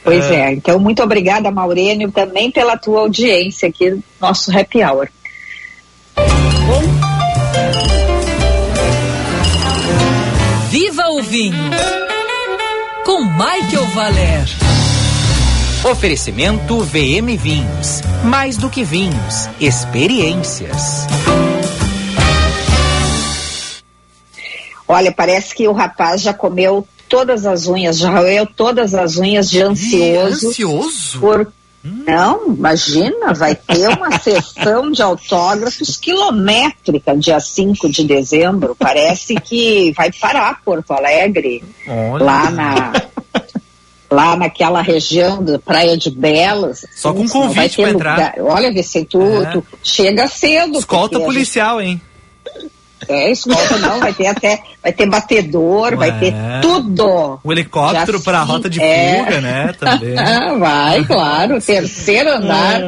Pois É. é. Então, muito obrigada, Maurênio, também pela tua audiência aqui no nosso Happy Hour. Viva o vinho. Com Michael Valer. Oferecimento VM Vinhos. Mais do que vinhos, experiências. Olha, parece que o rapaz já comeu todas as unhas, já roeu todas as unhas de ansioso. ansioso? Por... Não, imagina, vai ter uma sessão de autógrafos quilométrica dia 5 de dezembro. Parece que vai parar Porto Alegre, Olha. lá na lá naquela região da Praia de Belas. Só com vai convite pra entrar. lugar. Olha, Vicente, tu, É. tu chega cedo. Escolta a gente policial, hein? É, escolta não, vai ter até, vai ter batedor, vai Ué. ter tudo. O helicóptero para a rota de é. fuga, né? Também. vai, claro, terceiro andar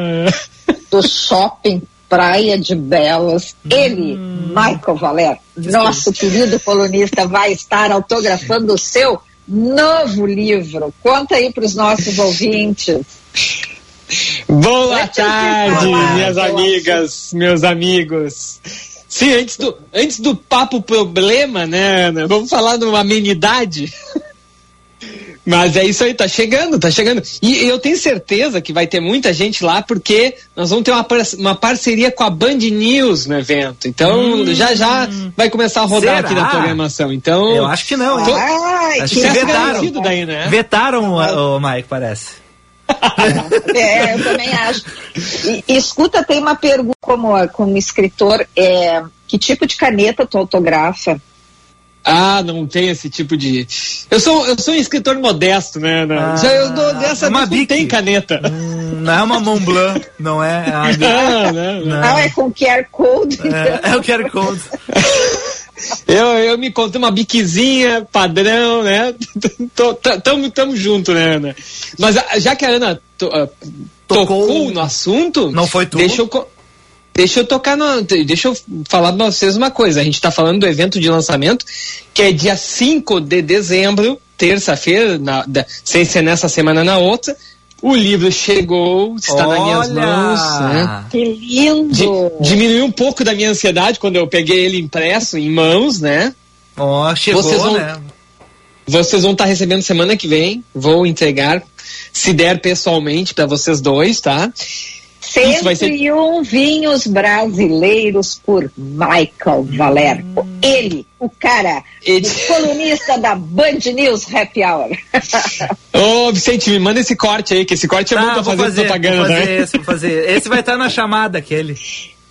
do shopping Praia de Belas. Ele, Michael Valer, nosso querido colunista, vai estar autografando o seu novo livro. Conta aí para os nossos ouvintes. Boa tarde, minhas amigas, meus amigos. Sim, antes do, antes do papo problema, né, Ana? Vamos falar de uma amenidade. Mas é isso aí, tá chegando, tá chegando. E eu tenho certeza que vai ter muita gente lá, porque nós vamos ter uma, par- uma parceria com a Band News no evento. Então, já já vai começar a rodar Será? aqui na programação. Então, Eu acho que não, hein? Tô- Ai, Acho que vetaram. daí, né? Vetaram o, o Mike, parece. É, eu também acho. E, escuta, tem uma pergunta como, como escritor, é, que tipo de caneta tu autografa? Ah, não tem esse tipo de. Eu sou, eu sou um escritor modesto, né? Ah, Já eu dou dessa uma vez não tem caneta. Hum, Não é uma Mont Blanc, não é? É, uma- Não, não, não. Não, é com QR Code. é, é o QR Code. Eu, eu me contei uma biquezinha padrão, né? Tô- tá- tamo, tamo junto, né, Ana? Mas ah, já que a Ana to- ah, Tocou- tocou no assunto, Não foi tu? Deixa eu, deixa eu tocar no. Deixa eu falar pra vocês uma coisa. A gente tá falando do evento de lançamento, que é dia 5 de dezembro, terça-feira, sem ser nessa semana na outra. O livro chegou, está nas minhas Olha! mãos. Né? Que lindo! Di- diminuiu um pouco da minha ansiedade quando eu peguei ele impresso em mãos, né? Ó, chegou, Vocês vão- né? Vocês vão estar recebendo semana que vem. Vou entregar, se der pessoalmente, para vocês dois, tá? Isso vai ser- 101 vinhos brasileiros por Michael Valer. Ele, o cara, Ele- o colunista da Band News Happy Hour. Ô, Vicente, me manda esse corte aí, que esse corte é bom Tá, pra vou fazer, fazer, propaganda, vou fazer né? esse, vou fazer. Esse vai estar na chamada, aquele.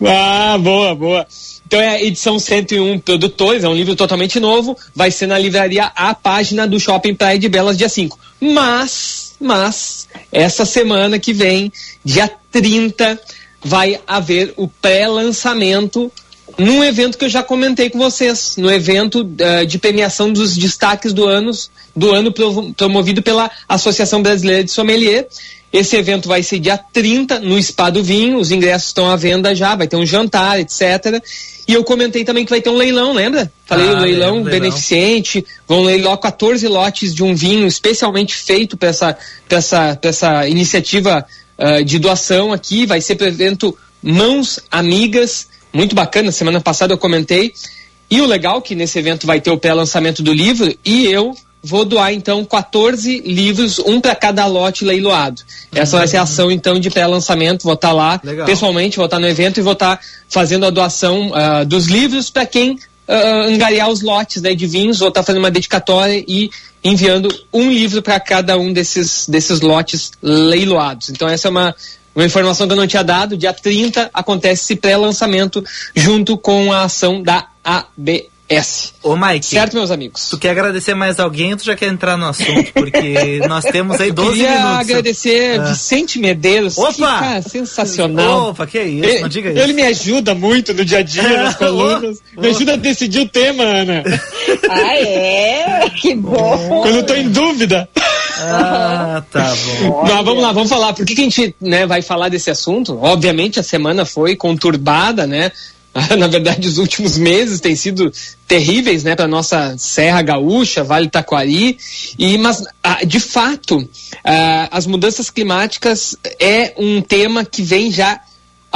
Ah, boa, boa. Então é a edição 101 Produtores, é um livro totalmente novo, vai ser na livraria A Página do Shopping Praia de Belas, dia 5. Mas, mas, essa semana que vem, dia 30, vai haver o pré-lançamento num evento que eu já comentei com vocês, no evento uh, de premiação dos destaques do ano, do ano promovido pela Associação Brasileira de Sommelier. Esse evento vai ser dia 30 no Spa do Vinho, os ingressos estão à venda já, vai ter um jantar, etc. E eu comentei também que vai ter um leilão, lembra? Falei ah, um leilão lembro, beneficente, leilão. vão leiloar 14 lotes de um vinho especialmente feito para essa, essa, essa iniciativa uh, de doação aqui, vai ser para o evento Mãos Amigas, muito bacana, semana passada eu comentei. E o legal é que nesse evento vai ter o pré-lançamento do livro e eu vou doar então 14 livros, um para cada lote leiloado. Essa vai ser a ação então de pré-lançamento, vou estar tá lá Legal. pessoalmente, vou estar tá no evento e vou estar tá fazendo a doação uh, dos livros para quem uh, angariar os lotes né, de vinhos, vou estar fazendo uma dedicatória e enviando um livro para cada um desses, desses lotes leiloados. Então essa é uma, uma informação que eu não tinha dado, dia 30 acontece esse pré-lançamento junto com a ação da AB S. Ô, Mike. Certo, meus amigos? Tu quer agradecer mais alguém ou tu já quer entrar no assunto? Porque nós temos aí 12 queria minutos. agradecer ah. Vicente Medeiros. Opa! Que cara sensacional. Opa, que isso? Ele, não diga isso. Ele me ajuda muito no dia a dia, nas colunas. Oh, me ajuda a decidir o tema, Ana. Ah, é? Que bom. Quando eu tô em dúvida. Ah, tá bom. Não, vamos lá, vamos falar. Por que, que a gente né, vai falar desse assunto? Obviamente a semana foi conturbada, né? na verdade, os últimos meses têm sido terríveis, né, para nossa Serra Gaúcha, Vale Taquari. E mas, ah, de fato, ah, as mudanças climáticas é um tema que vem já há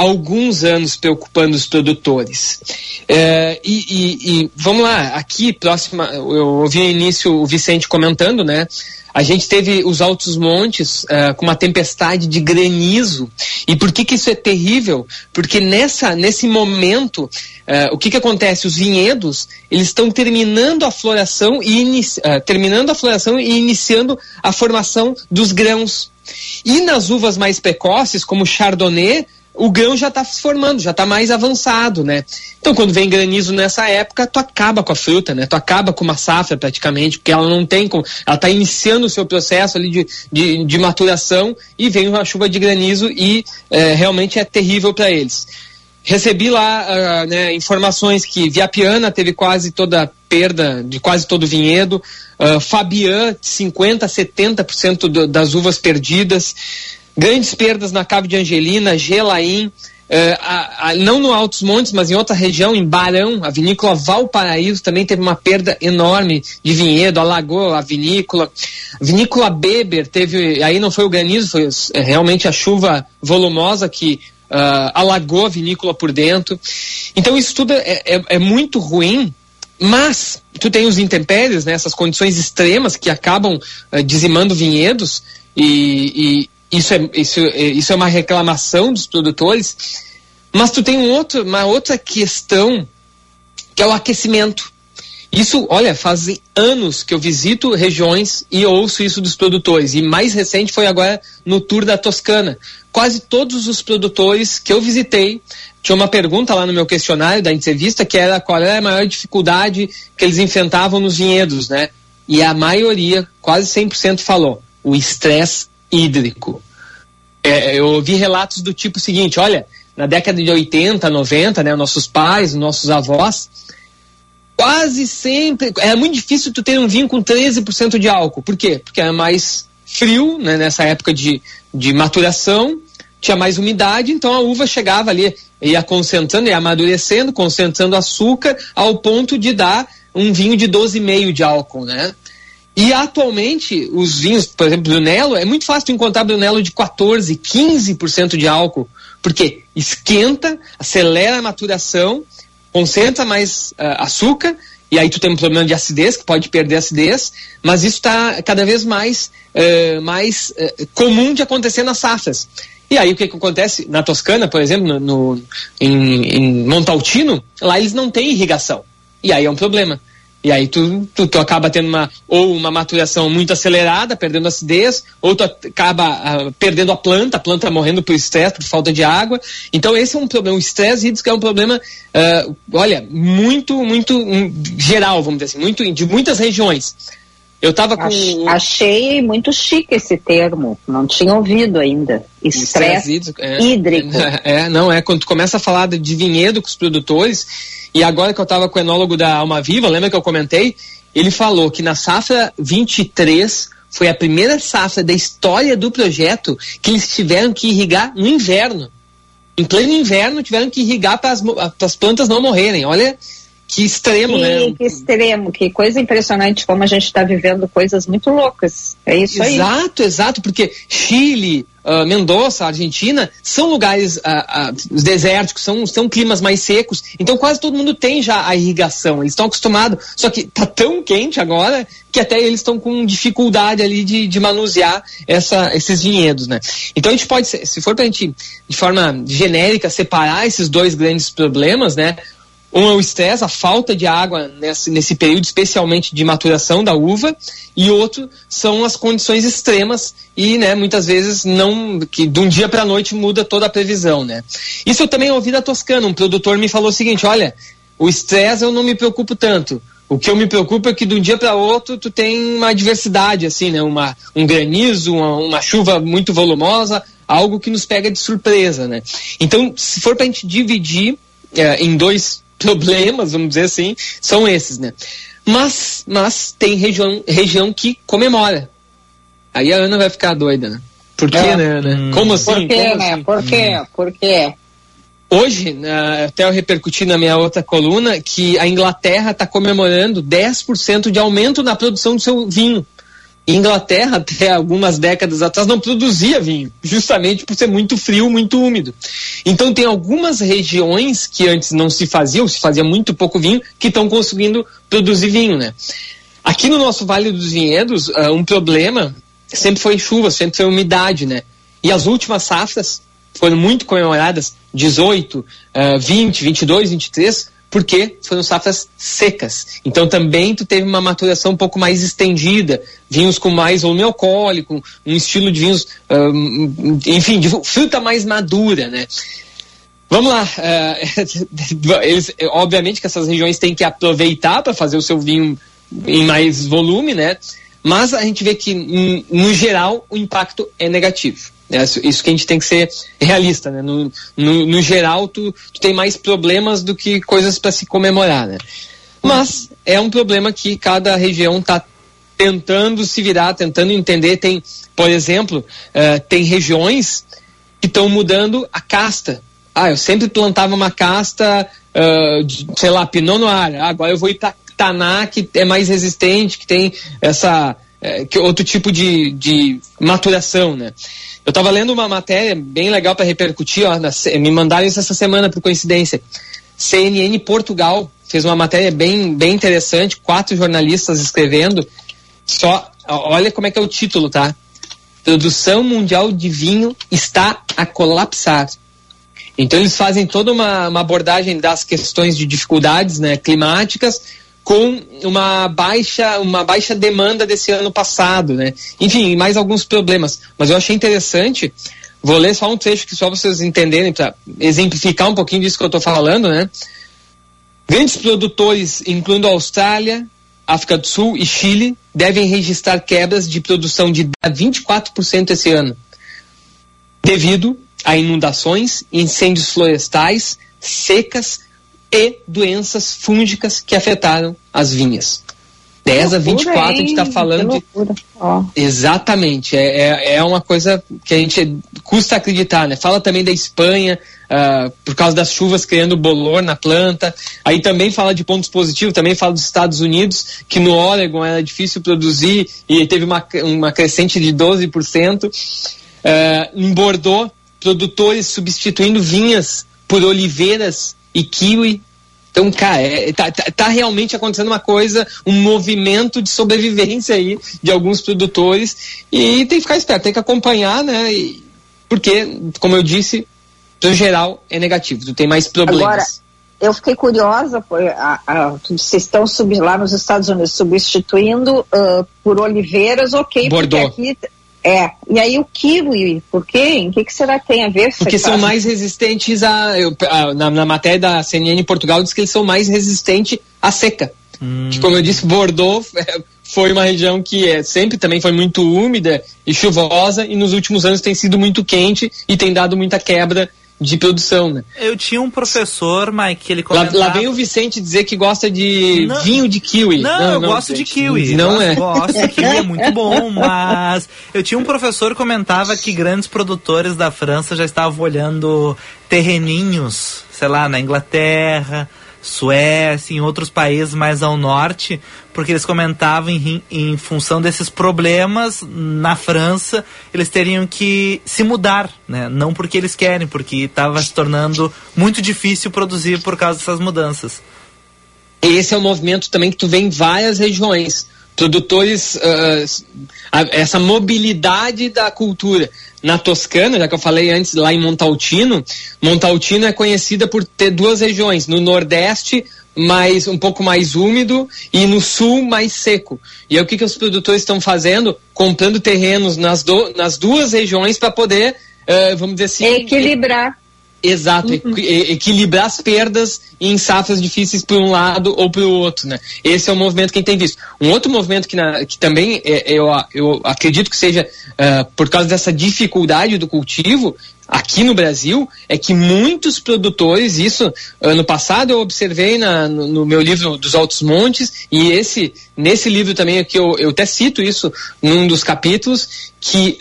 alguns anos preocupando os produtores. É, e, e, e, vamos lá, aqui próxima, eu ouvi no início o Vicente comentando, né? A gente teve os altos montes uh, com uma tempestade de granizo. E por que, que isso é terrível? Porque nessa, nesse momento, uh, o que, que acontece? Os vinhedos eles estão terminando a floração e uh, terminando a floração e iniciando a formação dos grãos. E nas uvas mais precoces, como Chardonnay, o grão já está se formando, já está mais avançado, né? Então, quando vem granizo nessa época, tu acaba com a fruta, né? Tu acaba com uma safra praticamente, porque ela não tem como. Ela está iniciando o seu processo ali de, de, de, maturação e vem uma chuva de granizo e é, realmente é terrível para eles. Recebi lá uh, né, informações que Viapiana teve quase toda a perda de quase todo o vinhedo, uh, Fabian, 50%, 70% do, das uvas perdidas. Grandes perdas na Cave de Angelina, Gelaim, eh, a, a, não no Altos Montes, mas em outra região, em Barão, a vinícola Valparaíso também teve uma perda enorme de vinhedo, alagou a vinícola. A vinícola Beber teve, aí não foi o granizo, foi é, realmente a chuva volumosa que uh, alagou a vinícola por dentro. Então isso tudo é, é, é muito ruim, mas tu tem os intempéries, né, essas condições extremas que acabam uh, dizimando vinhedos e isso é, isso, é, isso é uma reclamação dos produtores, mas tu tem um outro, uma outra questão que é o aquecimento. Isso, olha, fazem anos que eu visito regiões e ouço isso dos produtores. E mais recente foi agora no Tour da Toscana. Quase todos os produtores que eu visitei tinha uma pergunta lá no meu questionário da entrevista que era qual era a maior dificuldade que eles enfrentavam nos vinhedos, né? E a maioria, quase 100% falou, o estresse hídrico. É, eu ouvi relatos do tipo seguinte: olha, na década de 80, 90, né, nossos pais, nossos avós, quase sempre. Era muito difícil tu ter um vinho com 13% de álcool. Por quê? Porque era mais frio, né, nessa época de, de maturação, tinha mais umidade, então a uva chegava ali, ia concentrando, ia amadurecendo, concentrando açúcar, ao ponto de dar um vinho de 12,5 de álcool, né? E atualmente, os vinhos, por exemplo, Brunello, é muito fácil encontrar Brunello de 14, 15% de álcool, porque esquenta, acelera a maturação, concentra mais uh, açúcar, e aí tu tem um problema de acidez, que pode perder acidez, mas isso está cada vez mais, uh, mais uh, comum de acontecer nas safras. E aí o que, que acontece? Na Toscana, por exemplo, no, no em, em Montaltino, lá eles não têm irrigação. E aí é um problema E aí tu, tu, tu, acaba tendo uma ou uma maturação muito acelerada, perdendo acidez, ou tu acaba uh, perdendo a planta, a planta morrendo por estresse, por falta de água. Então esse é um problema, o estresse hídrico é um problema, uh, olha, muito, muito um, geral, vamos dizer assim, muito, de muitas regiões. Eu estava com. Achei muito chique esse termo, não tinha ouvido ainda. Estresse hídrico. É, hídrico. É, não, é quando tu começa a falar de vinhedo com os produtores e agora que eu estava com o enólogo da Alma Viva, lembra que eu comentei? Ele falou que na safra 23 foi a primeira safra da história do projeto que eles tiveram que irrigar no inverno. Em pleno inverno tiveram que irrigar para as plantas não morrerem. Olha que extremo, que, né? Que extremo, que coisa impressionante como a gente está vivendo coisas muito loucas. É isso exato, aí. Exato, exato, porque Chile, uh, Mendoza, Argentina, são lugares uh, uh, desérticos, são, são climas mais secos, então quase todo mundo tem já a irrigação, eles estão acostumados, só que tá tão quente agora que até eles estão com dificuldade ali de, de manusear essa, esses vinhedos, né? Então a gente pode, se for para a gente, de forma genérica, separar esses dois grandes problemas, né? Um é o estresse, a falta de água nesse, nesse período, especialmente de maturação da uva, e outro são as condições extremas e, né, muitas vezes não, que de um dia para a noite muda toda a previsão, né. Isso eu também ouvi da Toscana, um produtor me falou o seguinte, olha, o estresse eu não me preocupo tanto, o que eu me preocupo é que de um dia para outro tu tem uma diversidade, assim, né, uma, um granizo, uma, uma chuva muito volumosa, algo que nos pega de surpresa, né. Então, se for para a gente dividir é, em dois problemas, vamos dizer assim, são esses, né? Mas, mas tem região, região que comemora. Aí a Ana vai ficar doida, né? Por quê, é. né, Ana? Hum. Como assim? Por quê, Como né? assim? Por quê? Hum. Por quê? Hoje, até eu repercuti na minha outra coluna, que a Inglaterra está comemorando 10% de aumento na produção do seu vinho. Inglaterra, até algumas décadas atrás, não produzia vinho, justamente por ser muito frio, muito úmido. Então, tem algumas regiões que antes não se fazia, ou se fazia muito pouco vinho, que estão conseguindo produzir vinho, né? Aqui no nosso Vale dos Vinhedos, uh, um problema sempre foi chuva, sempre foi umidade, né? E as últimas safras foram muito comemoradas, 18, uh, 20, 22, 23, porque foram safras secas. Então também tu teve uma maturação um pouco mais estendida, vinhos com mais volume alcoólico, um estilo de vinhos, um, enfim, de fruta mais madura, né? Vamos lá, uh, eles, obviamente que essas regiões têm que aproveitar para fazer o seu vinho em mais volume, né? Mas a gente vê que, no geral, o impacto é negativo. É isso que a gente tem que ser realista, né? No, no, no geral, tu, tu, tem mais problemas do que coisas para se comemorar, né? Mas é um problema que cada região está tentando se virar, tentando entender. Tem, por exemplo, uh, tem regiões que estão mudando a casta. Ah, eu sempre plantava uma casta, uh, de, sei lá, Pinot Noir. Ah, agora eu vou ir para Taná, que é mais resistente, que tem essa... Uh, que outro tipo de, de maturação, né? Eu estava lendo uma matéria bem legal para repercutir, ó, na, me mandaram isso essa semana por coincidência. CNN Portugal fez uma matéria bem, bem interessante, quatro jornalistas escrevendo. Só, olha como é que é o título, tá? Produção mundial de vinho está a colapsar. Então eles fazem toda uma, uma abordagem das questões de dificuldades né, climáticas com uma baixa, uma baixa demanda desse ano passado, né? Enfim, mais alguns problemas. Mas eu achei interessante. Vou ler só um trecho que só vocês entenderem para exemplificar um pouquinho disso que eu estou falando, né? Grandes produtores, incluindo a Austrália, África do Sul e Chile, devem registrar quebras de produção de 24% esse ano, devido a inundações, incêndios florestais, secas e doenças fúngicas que afetaram as vinhas. 10 a 24 a gente está falando de. Exatamente. É, é, é, uma coisa que a gente custa acreditar, né? Fala também da Espanha, uh, por causa das chuvas criando bolor na planta. Aí também fala de pontos positivos, também fala dos Estados Unidos, que no Oregon era difícil produzir e teve uma, uma crescente de 12%. Uh, em Bordeaux, produtores substituindo vinhas por oliveiras e kiwi. Então, cara, é, tá, tá, tá, realmente acontecendo uma coisa, um movimento de sobrevivência aí de alguns produtores e tem que ficar esperto, tem que acompanhar, né? E, porque, como eu disse, no geral é negativo, tu tem mais problemas. Agora, eu fiquei curiosa, por, a, a, vocês estão sub, lá nos Estados Unidos substituindo uh, por oliveiras, ok, Bordeaux. porque aqui é, e aí o kiwi, por quê? Em que, que será que tem a ver? Porque são mais resistentes a, eu, a na, na, matéria da CNN em Portugal diz que eles são mais resistentes à seca. Hum. Que, como eu disse, Bordeaux foi uma região que é, sempre também foi muito úmida e chuvosa e nos últimos anos tem sido muito quente e tem dado muita quebra de produção, né? Eu tinha um professor, Mike, que ele comentava... Lá, lá vem o Vicente dizer que gosta de não, vinho de kiwi. Não, não eu não, gosto de kiwi. Não é. Gosto, kiwi é muito bom, mas eu tinha um professor que comentava que grandes produtores da França já estavam olhando terreninhos, sei lá, na Inglaterra, Suécia, em outros países mais ao norte, porque eles comentavam em, em função desses problemas na França, eles teriam que se mudar, né? Não porque eles querem, porque estava se tornando muito difícil produzir por causa dessas mudanças. Esse é um movimento também que tu vê em várias regiões. Produtores, uh, essa mobilidade da cultura na Toscana, já que eu falei antes lá em Montaltino, Montaltino é conhecida por ter duas regiões, no Nordeste mais um pouco mais úmido e no sul mais seco. E aí o que, que os produtores estão fazendo? Comprando terrenos nas, do, nas duas regiões para poder, uh, vamos dizer assim, equilibrar. Exato, uhum. equilibrar as perdas em safras difíceis por um lado ou para o outro, né? Esse é o movimento que a gente tem visto. Um outro movimento que, na, que também é, eu, eu acredito que seja uh, por causa dessa dificuldade do cultivo aqui no Brasil é que muitos produtores, isso ano passado eu observei na, no, no, meu livro dos Altos Montes e esse nesse livro também que eu, eu até cito isso num dos capítulos que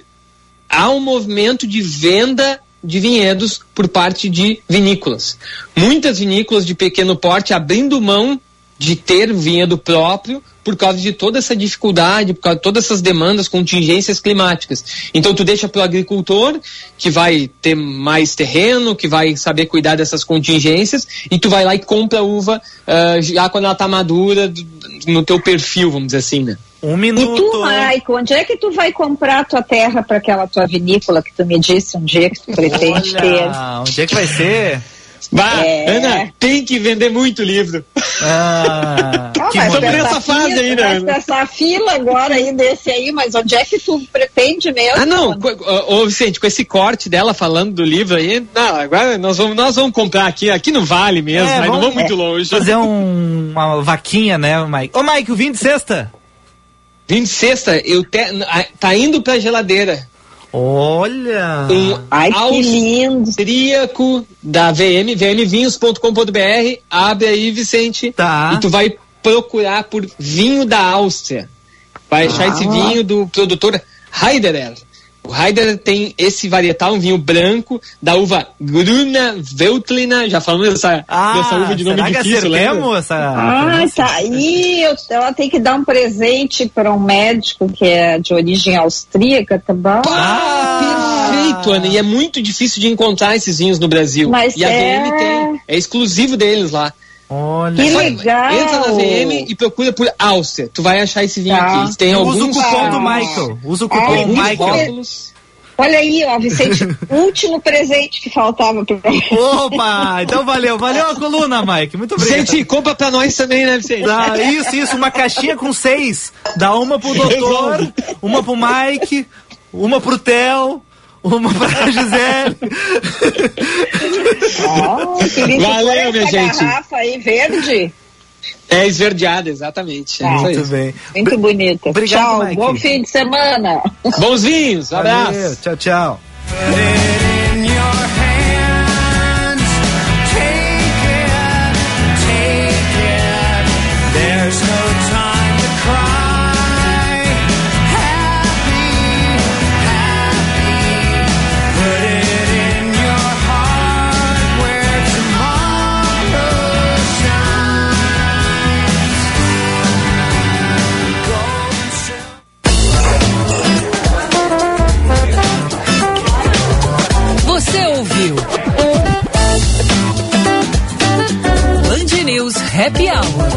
há um movimento de venda de vinhedos por parte de vinícolas. Muitas vinícolas de pequeno porte abrindo mão de ter vinhedo próprio por causa de toda essa dificuldade, por causa de todas essas demandas, contingências climáticas. Então tu deixa para o agricultor que vai ter mais terreno, que vai saber cuidar dessas contingências e tu vai lá e compra a uva uh, já quando ela está madura no teu perfil, vamos dizer assim, né? Um minuto. E tu, Maico, onde é que tu vai comprar a tua terra para aquela tua vinícola que tu me disse um dia que tu pretende Olha, ter? Onde é que vai ser? Bah, é... Ana, tem que vender muito livro. Ah, Não, que Estamos nessa fase fila, ainda. Essa fila agora aí desse aí, mas onde é que tu pretende mesmo? Ah, não, ô Vicente, com esse corte dela falando do livro aí, não, agora nós vamos, nós vamos comprar aqui, aqui não vale mesmo, é, vamos, não vamos muito longe. Fazer um, uma vaquinha, né, Mike? Ô, Mike, o vinho de sexta? Vinho de sexta, eu te, tá indo pra geladeira. Olha! Um Ai, que lindo! Austríaco da VM, vmvinhos.com.br. Abre aí, Vicente. Tá. E tu vai procurar por vinho da Áustria. Vai achar ah. esse vinho do produtor Heiderer. O Heider tem esse varietal, um vinho branco da uva Gruna Veltlina. Já falamos dessa, ah, dessa uva de nome será difícil, que essa... Ah, tá aí. ela tem que dar um presente para um médico que é de origem austríaca, tá bom? Ah, perfeito, Ana. E é muito difícil de encontrar esses vinhos no Brasil. Mas e a é... VM tem. É exclusivo deles lá. Olha. Que legal. Entra na VM e procura por Áustria. Tu vai achar esse vinho Tá. aqui. Tem Usa o alguns cupom do Michael. Usa o cupom É, Michael. rótulos. Olha aí, ó, Vicente, último presente que faltava para Opa! Então valeu, valeu a coluna, Mike. Muito obrigado. Vicente, compra pra nós também, né, Vicente? Dá, isso, isso, uma caixinha com seis. Dá uma pro doutor, uma pro Mike, uma pro Theo, uma pra Gisele. Oh. Valeu, Essa minha gente. garrafa aí verde. É esverdeada, exatamente. É Ah, isso aí. Muito bem. Muito bonita. Obrigado, Tchau, Mike. bom fim de semana. Bons vinhos, abraço. Valeu, tchau, tchau. Happy Hour.